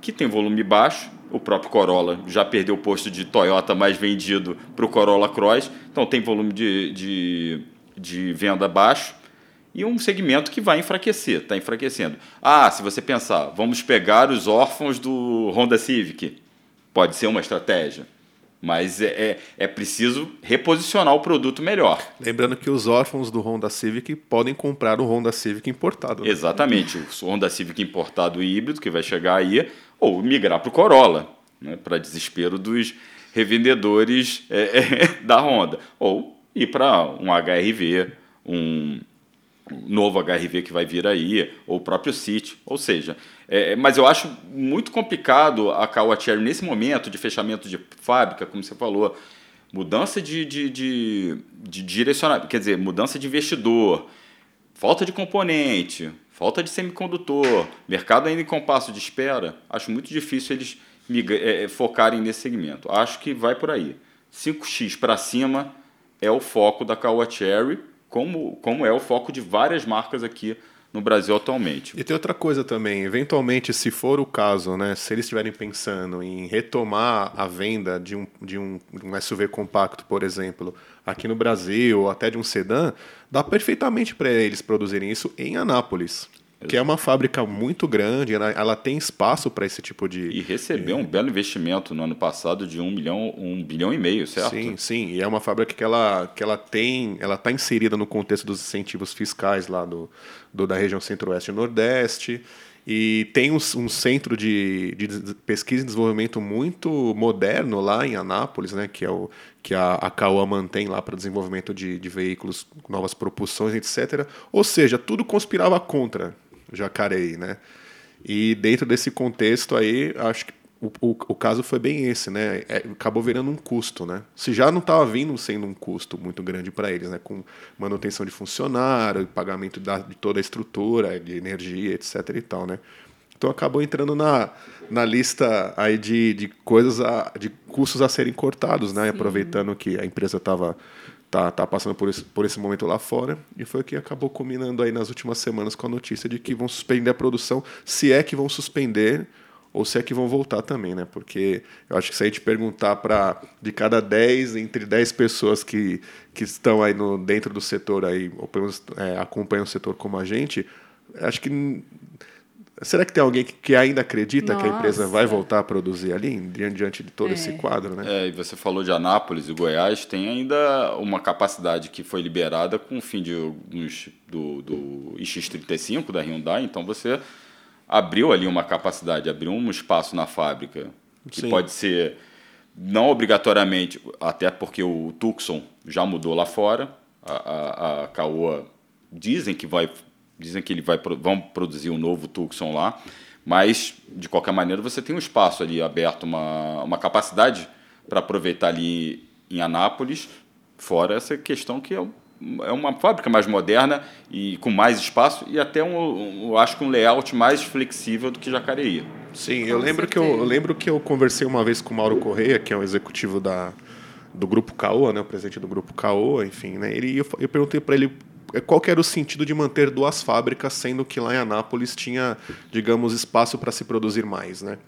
S3: que tem volume baixo, o próprio Corolla já perdeu o posto de Toyota mais vendido para o Corolla Cross, então tem volume de, de, de venda baixo e um segmento que vai enfraquecer, está enfraquecendo. Ah, se você pensar, vamos pegar os órfãos do Honda Civic, pode ser uma estratégia. Mas é, é, é, preciso reposicionar o produto melhor.
S2: Lembrando que os órfãos do Honda Civic podem comprar o Honda Civic importado.
S3: Né? Exatamente. O Honda Civic importado híbrido que vai chegar aí, ou migrar para o Corolla, né, para desespero dos revendedores é, é, da Honda. Ou ir para um HRV, um novo HRV que vai vir aí, ou o próprio City. Ou seja, é, mas eu acho muito complicado a Caoa Cherry nesse momento de fechamento de fábrica, como você falou, mudança de, de, de, de direcionamento, quer dizer, mudança de investidor, falta de componente, falta de semicondutor, mercado ainda em compasso de espera, acho muito difícil eles é, é, focarem nesse segmento. Acho que vai por aí. 5x para cima é o foco da Caoa Cherry, como, como é o foco de várias marcas aqui no Brasil atualmente.
S2: E tem outra coisa também, eventualmente, se for o caso, né, se eles estiverem pensando em retomar a venda de um, de um, um SUV compacto, por exemplo, aqui no Brasil, ou até de um sedã, dá perfeitamente para eles produzirem isso em Anápolis. Que é uma fábrica muito grande, ela, ela tem espaço para esse tipo de.
S3: E recebeu um belo investimento no ano passado de um milhão, um bilhão e meio, certo?
S2: Sim, sim. E é uma fábrica que ela, que ela tem, ela está inserida no contexto dos incentivos fiscais lá do, do da região centro-oeste e nordeste. E tem um, um centro de, de, pesquisa e desenvolvimento muito moderno lá em Anápolis, né, que é o que a, a Caoa mantém lá para desenvolvimento de, de veículos, novas propulsões, etc. Ou seja, tudo conspirava contra Jacareí, né? E dentro desse contexto aí, acho que o, o, o caso foi bem esse, né? É, acabou virando um custo, né? Se já não estava vindo sendo um custo muito grande para eles, né? Com manutenção de funcionário, pagamento da, de toda a estrutura, de energia, etc. e tal, né? Então acabou entrando na, na lista aí de, de coisas, a, de custos a serem cortados, né? Sim. Aproveitando que a empresa estava tá, tá passando por esse, por esse momento lá fora. E foi o que acabou combinando aí nas últimas semanas com a notícia de que vão suspender a produção, se é que vão suspender ou se é que vão voltar também, né? Porque eu acho que se a gente perguntar para de cada 10, entre 10 pessoas que, que estão aí no, dentro do setor aí, ou pelo menos é, acompanham o setor como a gente, acho que Será que tem alguém que ainda acredita Nossa. que a empresa vai voltar a produzir ali, diante de todo é. esse quadro? Né?
S3: É, e você falou de Anápolis e Goiás, tem ainda uma capacidade que foi liberada com o fim de, do, do X35 da Hyundai, então você abriu ali uma capacidade, abriu um espaço na fábrica que Sim. pode ser não obrigatoriamente, até porque o Tucson já mudou lá fora, a, a, a Caoa dizem que vai dizem que ele vai vão produzir um novo Tucson lá, mas de qualquer maneira você tem um espaço ali aberto, uma, uma capacidade para aproveitar ali em Anápolis, fora essa questão que é, é uma fábrica mais moderna e com mais espaço e até um, um eu acho que um layout mais flexível do que Jacareí.
S2: Sim, eu lembro, que eu, eu, lembro que eu conversei uma vez com o Mauro Correia, que é um executivo da, do grupo Caoa, né, o presidente do grupo Caoa, enfim, né, ele, eu, eu perguntei para ele qual era o sentido de manter duas fábricas, sendo que lá em Anápolis tinha, digamos, espaço para se produzir mais, né?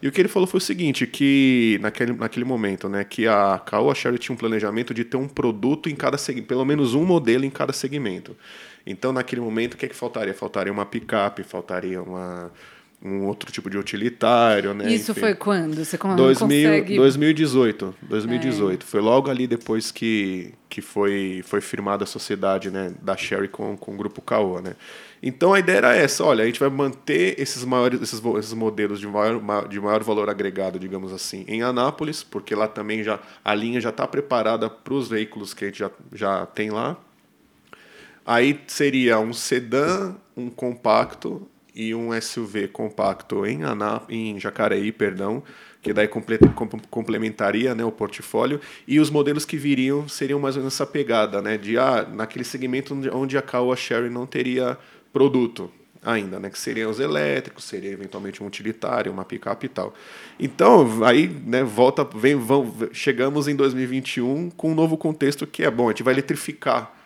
S2: E o que ele falou foi o seguinte, que naquele, naquele momento, né, que a Caoa Sherry tinha um planejamento de ter um produto em cada segmento, pelo menos um modelo em cada segmento. Então, naquele momento, o que, é que faltaria? Faltaria uma picape, faltaria uma um outro tipo de utilitário, né?
S1: Isso Enfim. foi quando? Você
S2: 2000, consegue... 2018, 2018. É. Foi logo ali depois que, que foi, foi firmada a sociedade né, da Sherry com, com o Grupo Caoa, né? Então a ideia era essa, olha, a gente vai manter esses maiores esses, esses modelos de maior, de maior valor agregado, digamos assim, em Anápolis, porque lá também já a linha já está preparada para os veículos que a gente já, já tem lá. Aí seria um sedã, um compacto e um SUV compacto em, Aná, em Jacareí, perdão, que daí complementaria né, o portfólio, e os modelos que viriam seriam mais ou menos essa pegada, né, de ah, naquele segmento onde a Caoa Sherry não teria produto ainda, né, que seriam os elétricos, seria eventualmente um utilitário, uma picape e tal. Então, aí, né, volta, vem, vão, chegamos em 2021 com um novo contexto que é bom, a gente vai eletrificar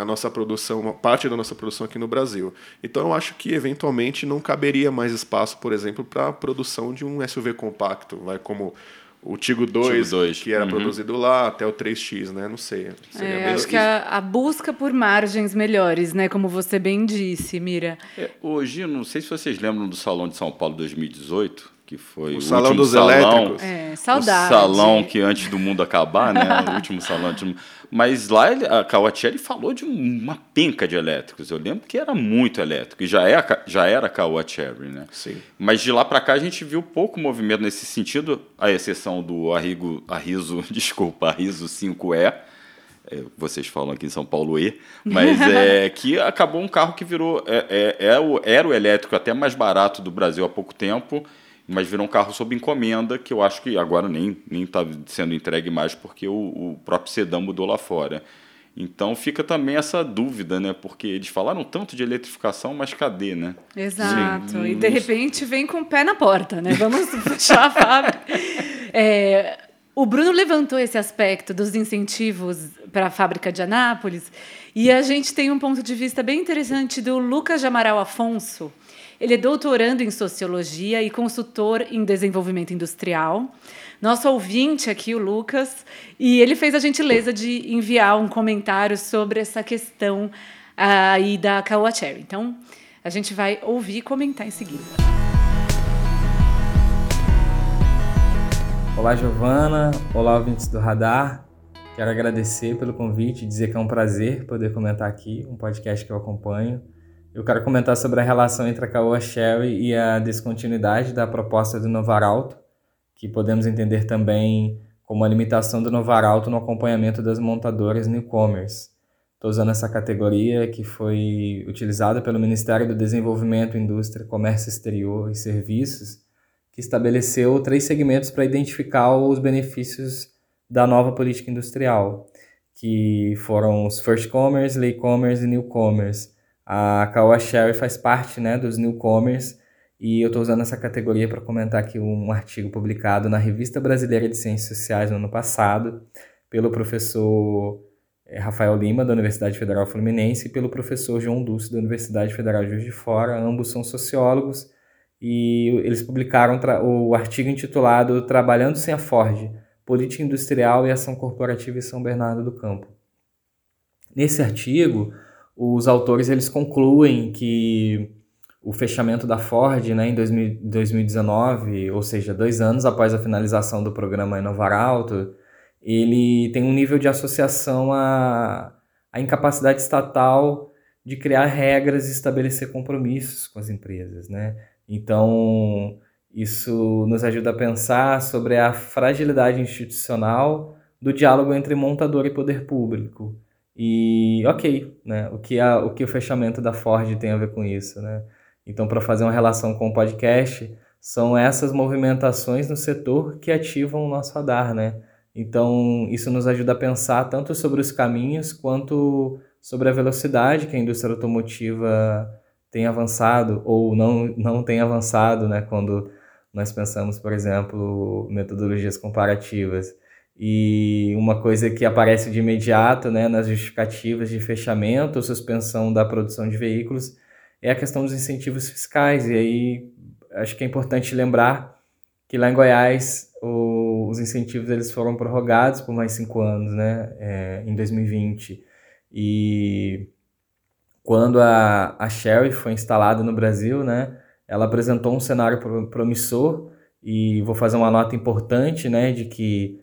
S2: a nossa produção, uma parte da nossa produção aqui no Brasil. Então eu acho que eventualmente não caberia mais espaço, por exemplo, para a produção de um SUV compacto, vai como o Tigo 2, Tigo 2. que era uhum. produzido lá, até o 3X, né? Não sei.
S1: É, acho que a, a, busca por margens melhores, né? Como você bem disse, Mira.
S3: É, hoje, não sei se vocês lembram do Salão de São Paulo 2018, que foi
S2: o, o salão dos salão, elétricos.
S1: É, saudade.
S3: O salão que antes do mundo acabar, né? o último salão. Mas lá a Kawatieri falou de uma penca de elétricos. Eu lembro que era muito elétrico e já, é, já era Kawatieri, né?
S2: Sim.
S3: Mas de lá para cá a gente viu pouco movimento nesse sentido, a exceção do Arrigo, Arriso, desculpa, Arriso 5E. É, vocês falam aqui em São Paulo E, mas é que acabou um carro que virou é, é, é, o, era o elétrico até mais barato do Brasil há pouco tempo mas virou um carro sob encomenda, que eu acho que agora nem está sendo entregue mais, porque o, o, próprio sedã mudou lá fora. Então fica também essa dúvida, né? Porque eles falaram tanto de eletrificação, mas cadê, né?
S1: Exato. Sim, e de repente vem com o pé na porta, né? Vamos fechar a fábrica. É, o Bruno levantou esse aspecto dos incentivos para a fábrica de Anápolis, e a gente tem um ponto de vista bem interessante do Lucas Jamaral Afonso, ele é doutorando em sociologia e consultor em desenvolvimento industrial. Nosso ouvinte aqui, o Lucas, e ele fez a gentileza de enviar um comentário sobre essa questão aí da Caoa Cherry. Então, a gente vai ouvir e comentar em seguida.
S5: Olá, Giovana. Olá, ouvintes do Radar. Quero agradecer pelo convite dizer que é um prazer poder comentar aqui um podcast que eu acompanho eu quero comentar sobre a relação entre a Caoa Sherry e a descontinuidade da proposta do Novaralto, que podemos entender também como a limitação do Novaralto no acompanhamento das montadoras no e-commerce. Estou usando essa categoria que foi utilizada pelo Ministério do Desenvolvimento, Indústria, Comércio Exterior e Serviços, que estabeleceu três segmentos para identificar os benefícios da nova política industrial, que foram os First Commerce, Late Commerce e New Commerce a Kawa Sherry faz parte né, dos newcomers e eu estou usando essa categoria para comentar aqui um artigo publicado na Revista Brasileira de Ciências Sociais no ano passado pelo professor eh, Rafael Lima, da Universidade Federal Fluminense, e pelo professor João Dulce, da Universidade Federal de Juiz de Fora. Ambos são sociólogos e eles publicaram o artigo intitulado Trabalhando sem a Ford, Política Industrial e Ação Corporativa em São Bernardo do Campo. Nesse artigo, os autores eles concluem que o fechamento da Ford né, em 2019, ou seja, dois anos após a finalização do programa Inovar Alto, ele tem um nível de associação à, à incapacidade estatal de criar regras e estabelecer compromissos com as empresas. Né? Então, isso nos ajuda a pensar sobre a fragilidade institucional do diálogo entre montador e poder público E ok, né? O que, a, o que o fechamento da Ford tem a ver com isso, né? Então, para fazer uma relação com o podcast, são essas movimentações no setor que ativam o nosso radar, né? Então, isso nos ajuda a pensar tanto sobre os caminhos quanto sobre a velocidade que a indústria automotiva tem avançado ou não, não tem avançado, né? Quando nós pensamos, por exemplo, metodologias comparativas. E uma coisa que aparece de imediato né, nas justificativas de fechamento ou suspensão da produção de veículos é a questão dos incentivos fiscais. E aí acho que é importante lembrar que lá em Goiás o, os incentivos eles foram prorrogados por mais cinco anos, né, é, em 2020. E quando a, a Sherry foi instalada no Brasil, né, ela apresentou um cenário promissor e vou fazer uma nota importante, né, de que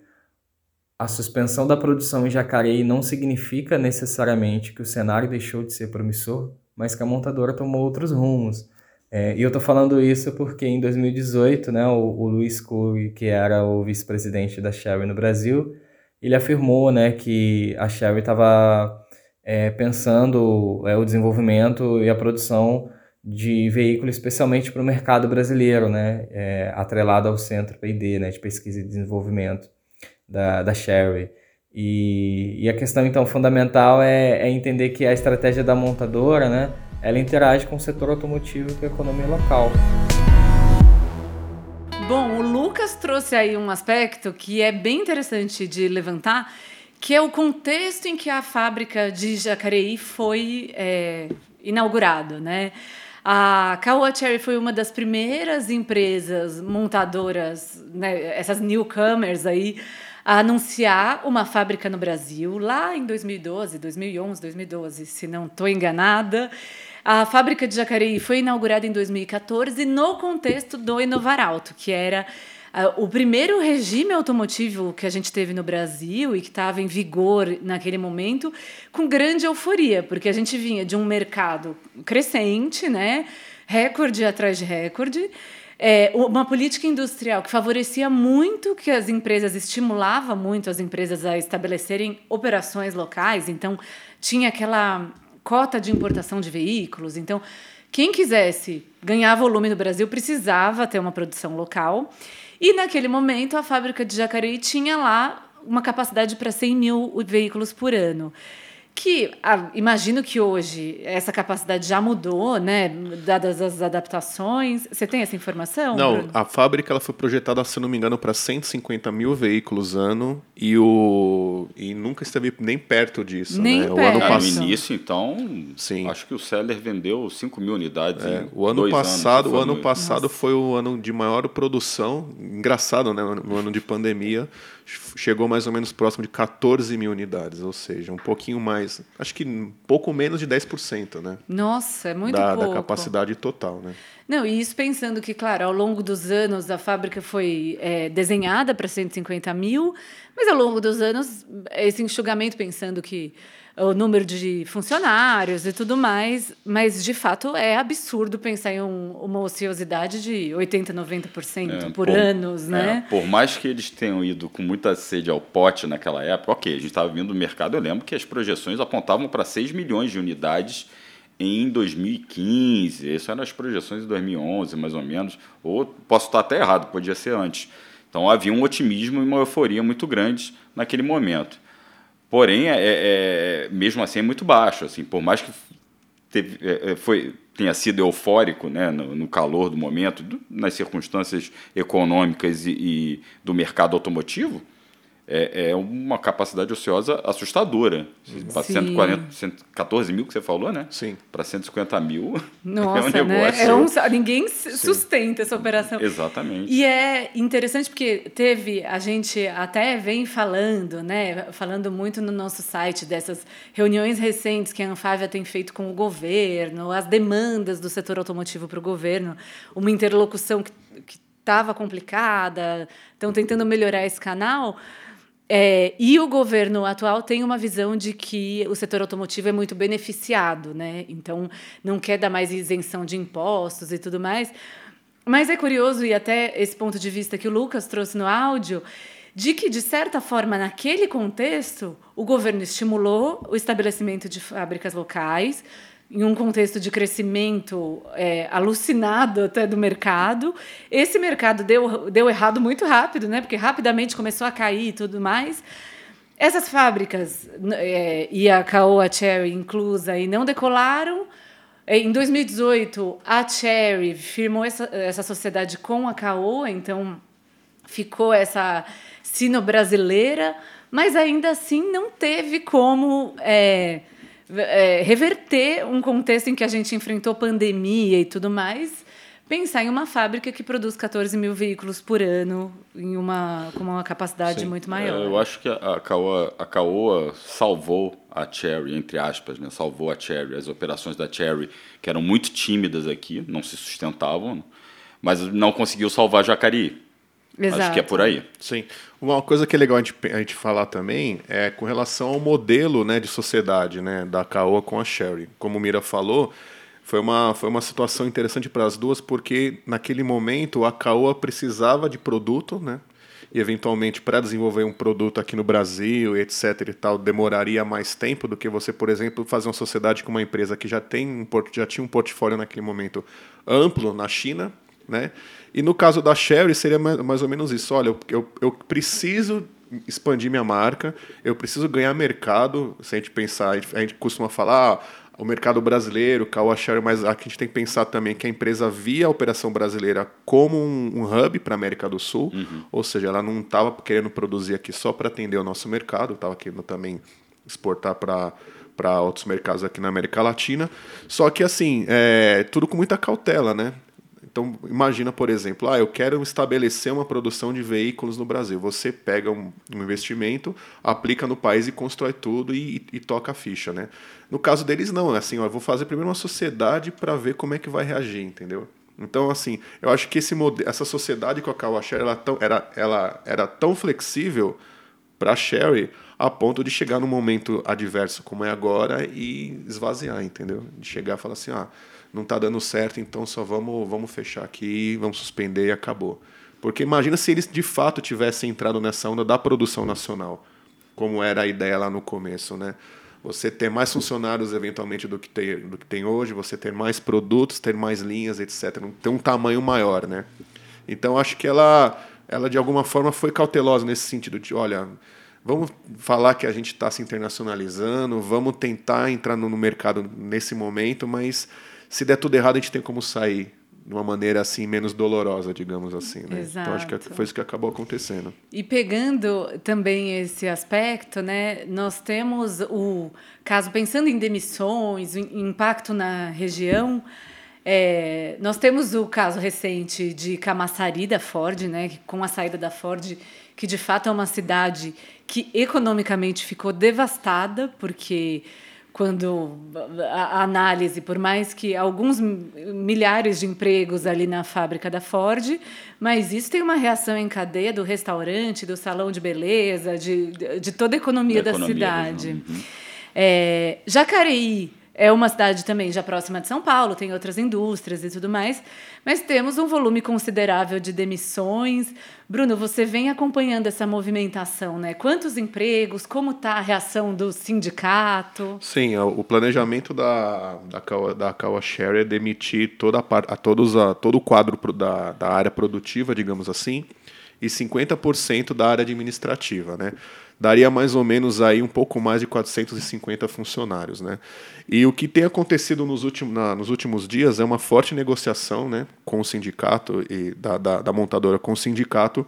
S5: a suspensão da produção em Jacareí não significa necessariamente que o cenário deixou de ser promissor, mas que a montadora tomou outros rumos. É, e eu estou falando isso porque em 2018, né, o, o Luiz Cury, que era o vice-presidente da Sherry no Brasil, ele afirmou né, que a Sherry estava é, pensando é, o desenvolvimento e a produção de veículo especialmente para o mercado brasileiro, né, é, atrelado ao Centro P&D, né, de Pesquisa e Desenvolvimento da, da Sherry. E, e a questão, então, fundamental é, é entender que a estratégia da montadora, né, ela interage com o setor automotivo e com a economia local.
S1: Bom, o Lucas trouxe aí um aspecto que é bem interessante de levantar, que é o contexto em que a fábrica de Jacareí foi é, inaugurado, né? A Caoa Cherry foi uma das primeiras empresas montadoras, né, essas newcomers aí, a anunciar uma fábrica no Brasil, lá em 2012, 2011, 2012, se não estou enganada. A fábrica de Jacareí foi inaugurada em 2014 no contexto do Inovar Alto, que era uh, o primeiro regime automotivo que a gente teve no Brasil e que estava em vigor naquele momento, com grande euforia, porque a gente vinha de um mercado crescente, né? recorde atrás de recorde, é, uma política industrial que favorecia muito que as empresas, estimulava muito as empresas a estabelecerem operações locais, então tinha aquela cota de importação de veículos, então quem quisesse ganhar volume no Brasil precisava ter uma produção local. E naquele momento a fábrica de Jacareí tinha lá uma capacidade para 100 mil veículos por ano que ah, imagino que hoje essa capacidade já mudou, né, dadas as adaptações. Você tem essa informação?
S2: Não,
S1: Bruno?
S2: a fábrica ela foi projetada, se não me engano, para 150 mil veículos ano e o e nunca esteve nem perto disso,
S1: nem
S2: né?
S1: Perto.
S3: O ano passado, no início, então,
S2: Sim.
S3: acho que o Seller vendeu 5 mil unidades.
S2: É, o ano passado, anos, o ano passado foi o ano de maior produção. Engraçado, né? No ano de pandemia chegou mais ou menos próximo de 14 mil unidades, ou seja, um pouquinho mais, acho que um pouco menos de 10%, né?
S1: Nossa, é muito
S2: da,
S1: pouco.
S2: Da capacidade total, né?
S1: Não, e isso pensando que, claro, ao longo dos anos a fábrica foi é, desenhada para 150 mil, mas ao longo dos anos esse enxugamento pensando que o número de funcionários e tudo mais, mas de fato é absurdo pensar em um, uma ociosidade de 80, 90% é, por, por anos, né?
S3: É, por mais que eles tenham ido com muita sede ao pote naquela época, ok, a gente estava vindo do mercado, eu lembro que as projeções apontavam para 6 milhões de unidades em 2015, essas eram as projeções de 2011, mais ou menos, ou posso estar até errado, podia ser antes. Então havia um otimismo e uma euforia muito grande naquele momento. Porém, é, é, é, mesmo assim, é muito baixo. Assim, por mais que teve, é, é, foi, tenha sido eufórico né, no, no calor do momento, do, nas circunstâncias econômicas e, e do mercado automotivo, é, é uma capacidade ociosa assustadora. Para 140, 114 mil que você falou, né?
S2: Sim.
S3: Para 150 mil.
S1: Nossa,
S3: é um
S1: né? É um, ninguém Sim. sustenta essa operação.
S3: Exatamente.
S1: E é interessante porque teve, a gente até vem falando, né? Falando muito no nosso site dessas reuniões recentes que a Anfávia tem feito com o governo, as demandas do setor automotivo para o governo, uma interlocução que estava complicada, estão tentando melhorar esse canal. É, e o governo atual tem uma visão de que o setor automotivo é muito beneficiado, né? Então não quer dar mais isenção de impostos e tudo mais. Mas é curioso, e até esse ponto de vista que o Lucas trouxe no áudio, de que, de certa forma, naquele contexto, o governo estimulou o estabelecimento de fábricas locais, em um contexto de crescimento é, alucinado até do mercado. Esse mercado deu, deu errado muito rápido, né? porque rapidamente começou a cair e tudo mais. Essas fábricas, é, e a Caoa Cherry inclusa, e não decolaram. É, em 2018, a Cherry firmou essa, essa sociedade com a Caoa, então ficou essa sino-brasileira, mas ainda assim não teve como é, é, reverter um contexto em que a gente enfrentou pandemia e tudo mais, pensar em uma fábrica que produz 14 mil veículos por ano, em uma, com uma capacidade Sim. muito maior.
S3: É, eu acho que a Caoa, a Caoa salvou a Cherry, entre aspas, né? salvou a Cherry. As operações da Cherry, que eram muito tímidas aqui, não se sustentavam, mas não conseguiu salvar Jacareí. Exato. Acho que é por aí.
S2: Sim. Uma coisa que é legal a gente, a gente falar também é com relação ao modelo né, de sociedade né, da Caoa com a Sherry. Como o Mira falou, foi uma, foi uma situação interessante para as duas, porque naquele momento a Caoa precisava de produto, né? E eventualmente para desenvolver um produto aqui no Brasil, etc e tal, demoraria mais tempo do que você, por exemplo, fazer uma sociedade com uma empresa que já tem um já tinha um portfólio naquele momento amplo na China, né? E no caso da Sherry seria mais ou menos isso. Olha, eu, eu, eu preciso expandir minha marca, eu preciso ganhar mercado. Se a gente pensar, a gente, a gente costuma falar, ah, o mercado brasileiro, Caoa Share, mas aqui a gente tem que pensar também que a empresa via a operação brasileira como um, um hub para a América do Sul, uhum. ou seja, ela não estava querendo produzir aqui só para atender o nosso mercado, estava querendo também exportar para para outros mercados aqui na América Latina. Só que assim, é, tudo com muita cautela, né? Então, imagina, por exemplo, ah, eu quero estabelecer uma produção de veículos no Brasil. Você pega um, um investimento, aplica no país e constrói tudo e, e, e, toca a ficha, né? No caso deles, não. É assim, ó, eu vou fazer primeiro uma sociedade para ver como é que vai reagir, entendeu? Então, assim, eu acho que esse essa sociedade com a Kawashare ela, tão, era, ela era tão flexível para a Sherry a ponto de chegar num momento adverso como é agora e esvaziar, entendeu? De chegar e falar assim, ah, não está dando certo, então só vamos, vamos fechar aqui, vamos suspender e acabou. Porque imagina se eles de fato tivessem entrado nessa onda da produção nacional, como era a ideia lá no começo, né? Você ter mais funcionários eventualmente do que tem, do que tem hoje, você ter mais produtos, ter mais linhas, etc. Ter um tamanho maior, né? Então acho que ela, ela de alguma forma foi cautelosa nesse sentido de, olha, vamos falar que a gente está se internacionalizando, vamos tentar entrar no mercado nesse momento, mas se der tudo errado, a gente tem como sair de uma maneira assim menos dolorosa, digamos assim, né? Exato. Então acho que foi isso que acabou acontecendo.
S1: E pegando também esse aspecto, né? Nós temos o caso pensando em demissões, impacto na região. É, nós temos o caso recente de Camaçari da Ford, né? Com a saída da Ford, que de fato é uma cidade que economicamente ficou devastada porque quando a análise, por mais que alguns milhares de empregos ali na fábrica da Ford, mas isso tem uma reação em cadeia do restaurante, do salão de beleza, de, de toda a economia da, da economia cidade. Uhum. É, Jacareí é uma cidade também já próxima de São Paulo, tem outras indústrias e tudo mais, mas temos um volume considerável de demissões. Bruno, você vem acompanhando essa movimentação, né? Quantos empregos? Como está a reação do sindicato?
S2: Sim, o planejamento da, da, Kawa, da Share é demitir toda a, a todos a, todo o quadro da, da área produtiva, digamos assim, e 50% da área administrativa, né? Daria mais ou menos aí um pouco mais de 450 funcionários, né? E o que tem acontecido nos últimos, na, nos últimos dias é uma forte negociação, né, com o sindicato e da, da, da montadora com o sindicato.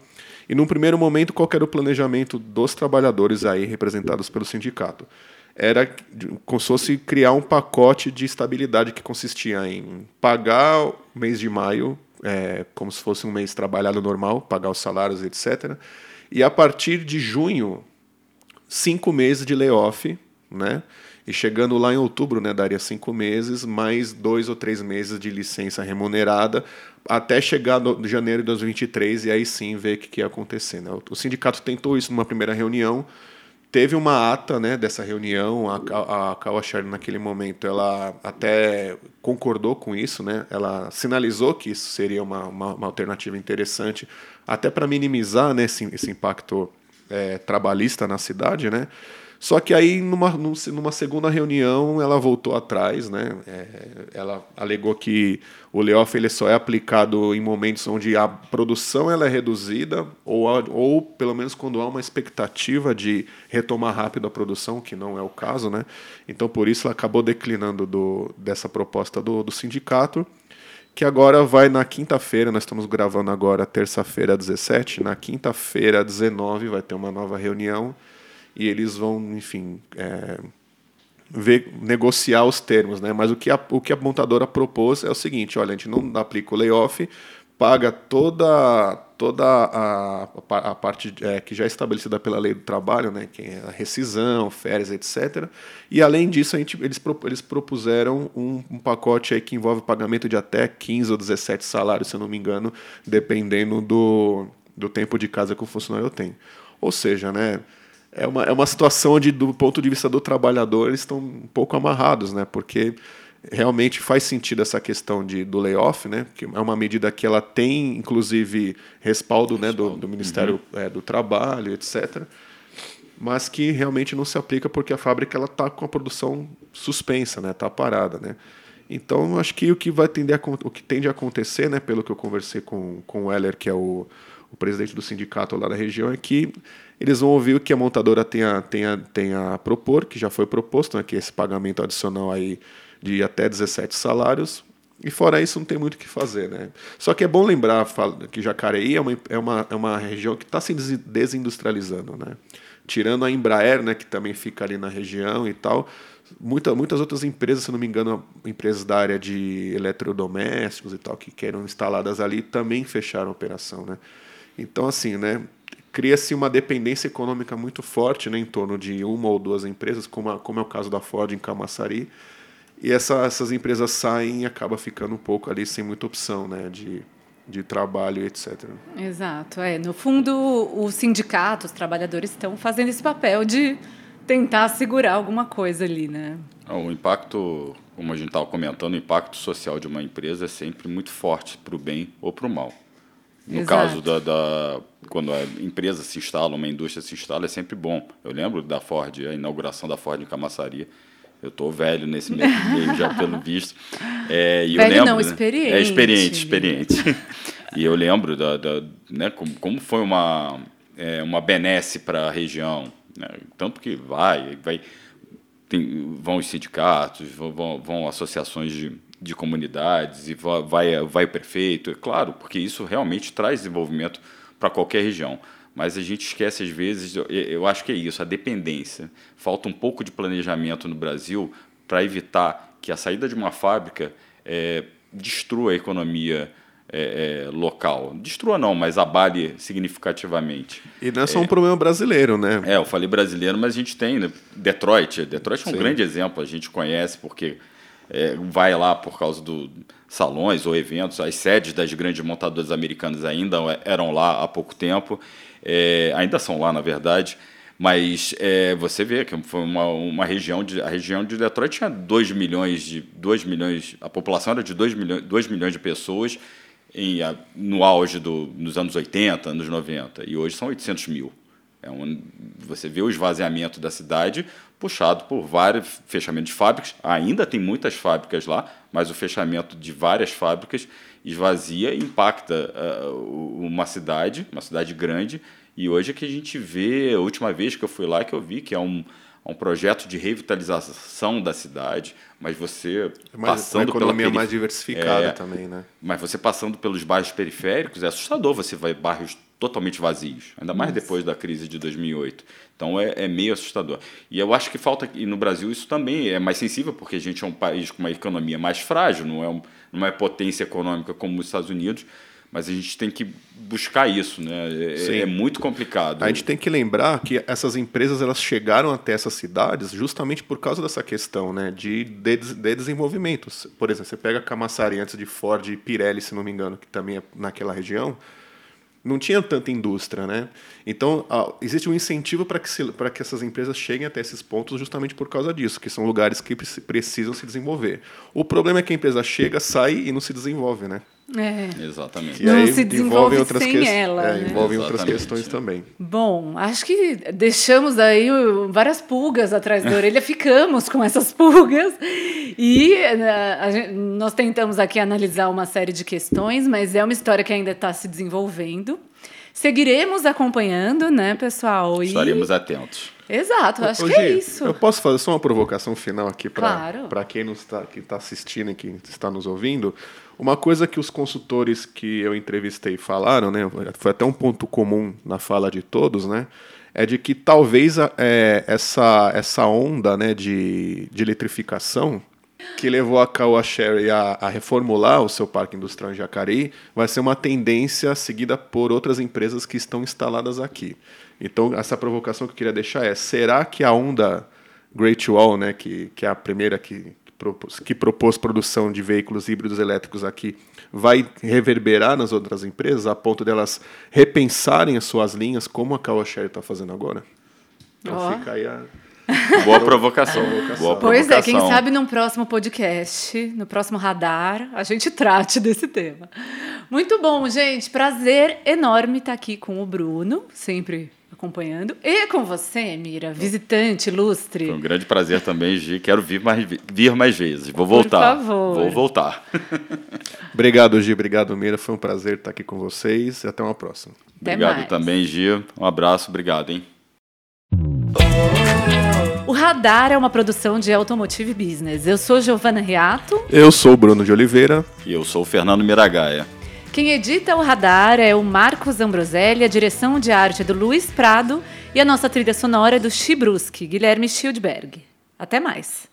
S2: E num primeiro momento, qual era o planejamento dos trabalhadores aí representados pelo sindicato? Era como se fosse criar um pacote de estabilidade que consistia em pagar o mês de maio é, como se fosse um mês trabalhado normal, pagar os salários, etc. E a partir de junho cinco meses de layoff, né? E chegando lá em outubro, né, daria cinco meses, mais dois ou três meses de licença remunerada, até chegar no janeiro de 2023 e aí sim ver o que, que ia acontecer. Né? O sindicato tentou isso numa primeira reunião, teve uma ata né, dessa reunião, a, a Kawa naquele momento, ela até concordou com isso, né? ela sinalizou que isso seria uma, uma, uma alternativa interessante, até para minimizar né, esse, esse impacto é, trabalhista na cidade, né? Só que aí, numa, numa segunda reunião, ela voltou atrás, né? É, ela alegou que o layoff ele só é aplicado em momentos onde a produção ela é reduzida ou, ou pelo menos quando há uma expectativa de retomar rápido a produção, que não é o caso, né? Então, por isso, ela acabou declinando do, dessa proposta do, do sindicato que agora vai na quinta-feira, nós estamos gravando agora terça-feira 17, na quinta-feira 19 vai ter uma nova reunião. E eles vão, enfim, é, ver, negociar os termos, né? Mas o que, a, o que a montadora propôs é o seguinte: olha, a gente não aplica o layoff, paga toda toda a, a, parte é, que já é estabelecida pela lei do trabalho, né, que é a rescisão, férias, etc. E além disso, a gente, eles, eles propuseram um, um pacote aí que envolve pagamento de até 15 ou 17 salários, se eu não me engano, dependendo do, do tempo de casa que o funcionário tem. Ou seja, né, é uma, é uma situação onde, do ponto de vista do trabalhador, eles estão um pouco amarrados, né? Porque realmente faz sentido essa questão de, do layoff, né? Que é uma medida que ela tem, inclusive, respaldo, né, do, do Ministério uhum. é, do Trabalho, etc. Mas que realmente não se aplica porque a fábrica ela está com a produção suspensa, né? Está parada, né? Então, acho que o que vai tender a, o que tende a acontecer, né, pelo que eu conversei com, com o Heller, que é o, o presidente do sindicato lá da região, é que eles vão ouvir o que a montadora tem a, tem a, tem a propor, que já foi proposto, né, que esse pagamento adicional aí de até 17 salários. E fora isso, não tem muito o que fazer. Né? Só que é bom lembrar que Jacareí é uma, é uma, é uma região que está se desindustrializando. Né? Tirando a Embraer, né, que também fica ali na região e tal, muita, muitas outras empresas, se não me engano, empresas da área de eletrodomésticos e tal, que eram instaladas ali, também fecharam a operação. Né? Então, assim, né, cria-se uma dependência econômica muito forte né, em torno de uma ou duas empresas, como, a, como é o caso da Ford em Camaçari, e essa, essas empresas saem e acaba ficando um pouco ali sem muita opção né, de, de trabalho, etc.
S1: Exato. É. No fundo, o sindicato, os trabalhadores estão fazendo esse papel de tentar segurar alguma coisa ali, né?
S3: O impacto, como a gente estava comentando, o impacto social de uma empresa é sempre muito forte para o bem ou para o mal. No Exato. caso da, da, quando a empresa se instala, uma indústria se instala, é sempre bom. Eu lembro da Ford, a inauguração da Ford em Camaçaria. Eu estou velho nesse meio já pelo visto. É, e
S1: velho
S3: eu lembro,
S1: não, experiente.
S3: Né? É experiente, experiente. e eu lembro da, da né, como, como foi uma, é, uma benesse para a região. Né? Tanto que vai, vai tem, vão os sindicatos, vão, vão associações de, de comunidades e vai, vai o prefeito, é claro, porque isso realmente traz desenvolvimento para qualquer região. Mas a gente esquece, às vezes, eu acho que é isso, a dependência. Falta um pouco de planejamento no Brasil para evitar que a saída de uma fábrica é, destrua a economia é, é, local. Destrua não, mas abale significativamente.
S2: E não é só um problema brasileiro, né?
S3: É, eu falei brasileiro, mas a gente tem né? Detroit. Detroit é um Sim. grande exemplo, a gente conhece porque é, vai lá por causa dos salões ou eventos. As sedes das grandes montadoras americanas ainda eram lá há pouco tempo, é, ainda são lá, na verdade. Mas é, você vê que foi uma, uma região de a região de Detroit tinha 2 milhões de 2 milhões, a população era de 2 milhões, 2 milhões de pessoas em, no auge do, nos anos 80, anos 90, e hoje são 800 mil. É um, você vê o esvaziamento da cidade puxado por vários fechamentos de fábricas. Ainda tem muitas fábricas lá, mas o fechamento de várias fábricas esvazia e impacta uh, uma cidade, uma cidade grande. E hoje é que a gente vê, a última vez que eu fui lá, que eu vi que é um, um projeto de revitalização da cidade, mas você
S2: é mais,
S3: passando
S2: uma economia pela mais diversificada é, também, né?
S3: Mas você passando pelos bairros periféricos é assustador. Você vai bairros totalmente vazios, ainda mais Nossa. depois da crise de 2008. Então é, é, meio assustador. E eu acho que falta, e no Brasil isso também é mais sensível, porque a gente é um país com uma economia mais frágil, não é, um, não é potência econômica como os Estados Unidos, mas a gente tem que buscar isso, né? É, é, muito complicado.
S2: A gente tem que lembrar que essas empresas elas chegaram até essas cidades justamente por causa dessa questão, né? De, de, de desenvolvimento. Por exemplo, você pega Camaçari antes de Ford e Pirelli, se não me engano, que também é naquela região não tinha tanta indústria, né? Então, existe um incentivo para que, que essas empresas cheguem até esses pontos justamente por causa disso, que são lugares que precisam se desenvolver. O problema é que a empresa chega, sai e não se desenvolve, né?
S1: É.
S3: Exatamente.
S1: E não se desenvolve outras sem que... ela.
S2: É,
S1: né?
S2: Envolvem outras questões também.
S1: Bom, acho que deixamos aí várias pulgas atrás da orelha, ficamos com essas pulgas. E né, gente, nós tentamos aqui analisar uma série de questões, mas é uma história que ainda está se desenvolvendo. Seguiremos acompanhando, né, pessoal?
S3: E... Estaremos atentos.
S1: Exato, acho que é isso.
S2: Eu posso fazer só uma provocação final aqui para claro. quem não está, que está assistindo e que está nos ouvindo. Uma coisa que os consultores que eu entrevistei falaram, né, foi até um ponto comum na fala de todos, né, é de que talvez é, essa, essa onda né, de, de eletrificação que levou a Caoa Sherry a, a, reformular o seu parque industrial em Jacareí vai ser uma tendência seguida por outras empresas que estão instaladas aqui. Então, essa provocação que eu queria deixar é: será que a onda Great Wall, né, que, que é a primeira que, que propôs produção de veículos híbridos elétricos aqui, vai reverberar nas outras empresas a ponto delas repensarem as suas linhas, como a Caoa Sherry está fazendo agora? Então oh. fica aí a
S3: Boa provocação. Boa
S1: pois é, quem sabe no próximo podcast, no próximo radar, a gente trate desse tema. Muito bom, gente. Prazer enorme estar aqui com o Bruno, sempre acompanhando, e com você, Mira, visitante ilustre.
S3: Foi um grande prazer também, Gi. Quero vir mais, vir mais vezes. Vou voltar.
S1: Por favor.
S3: Vou voltar.
S2: obrigado, Gi. Obrigado, Mira. Foi um prazer estar aqui com vocês e até uma próxima.
S1: Até
S3: obrigado
S1: mais.
S3: também, Gi. Um abraço. Obrigado, hein?
S1: O Radar é uma produção de Automotive Business. Eu sou Giovana Reato.
S2: Eu sou o Bruno de Oliveira.
S3: E eu sou o Fernando Miragaia.
S1: Quem edita o Radar é o Marcos Ambroselli, a direção de arte é do Luiz Prado e a nossa trilha sonora é do Chibruski, Guilherme Schildberg. Até mais!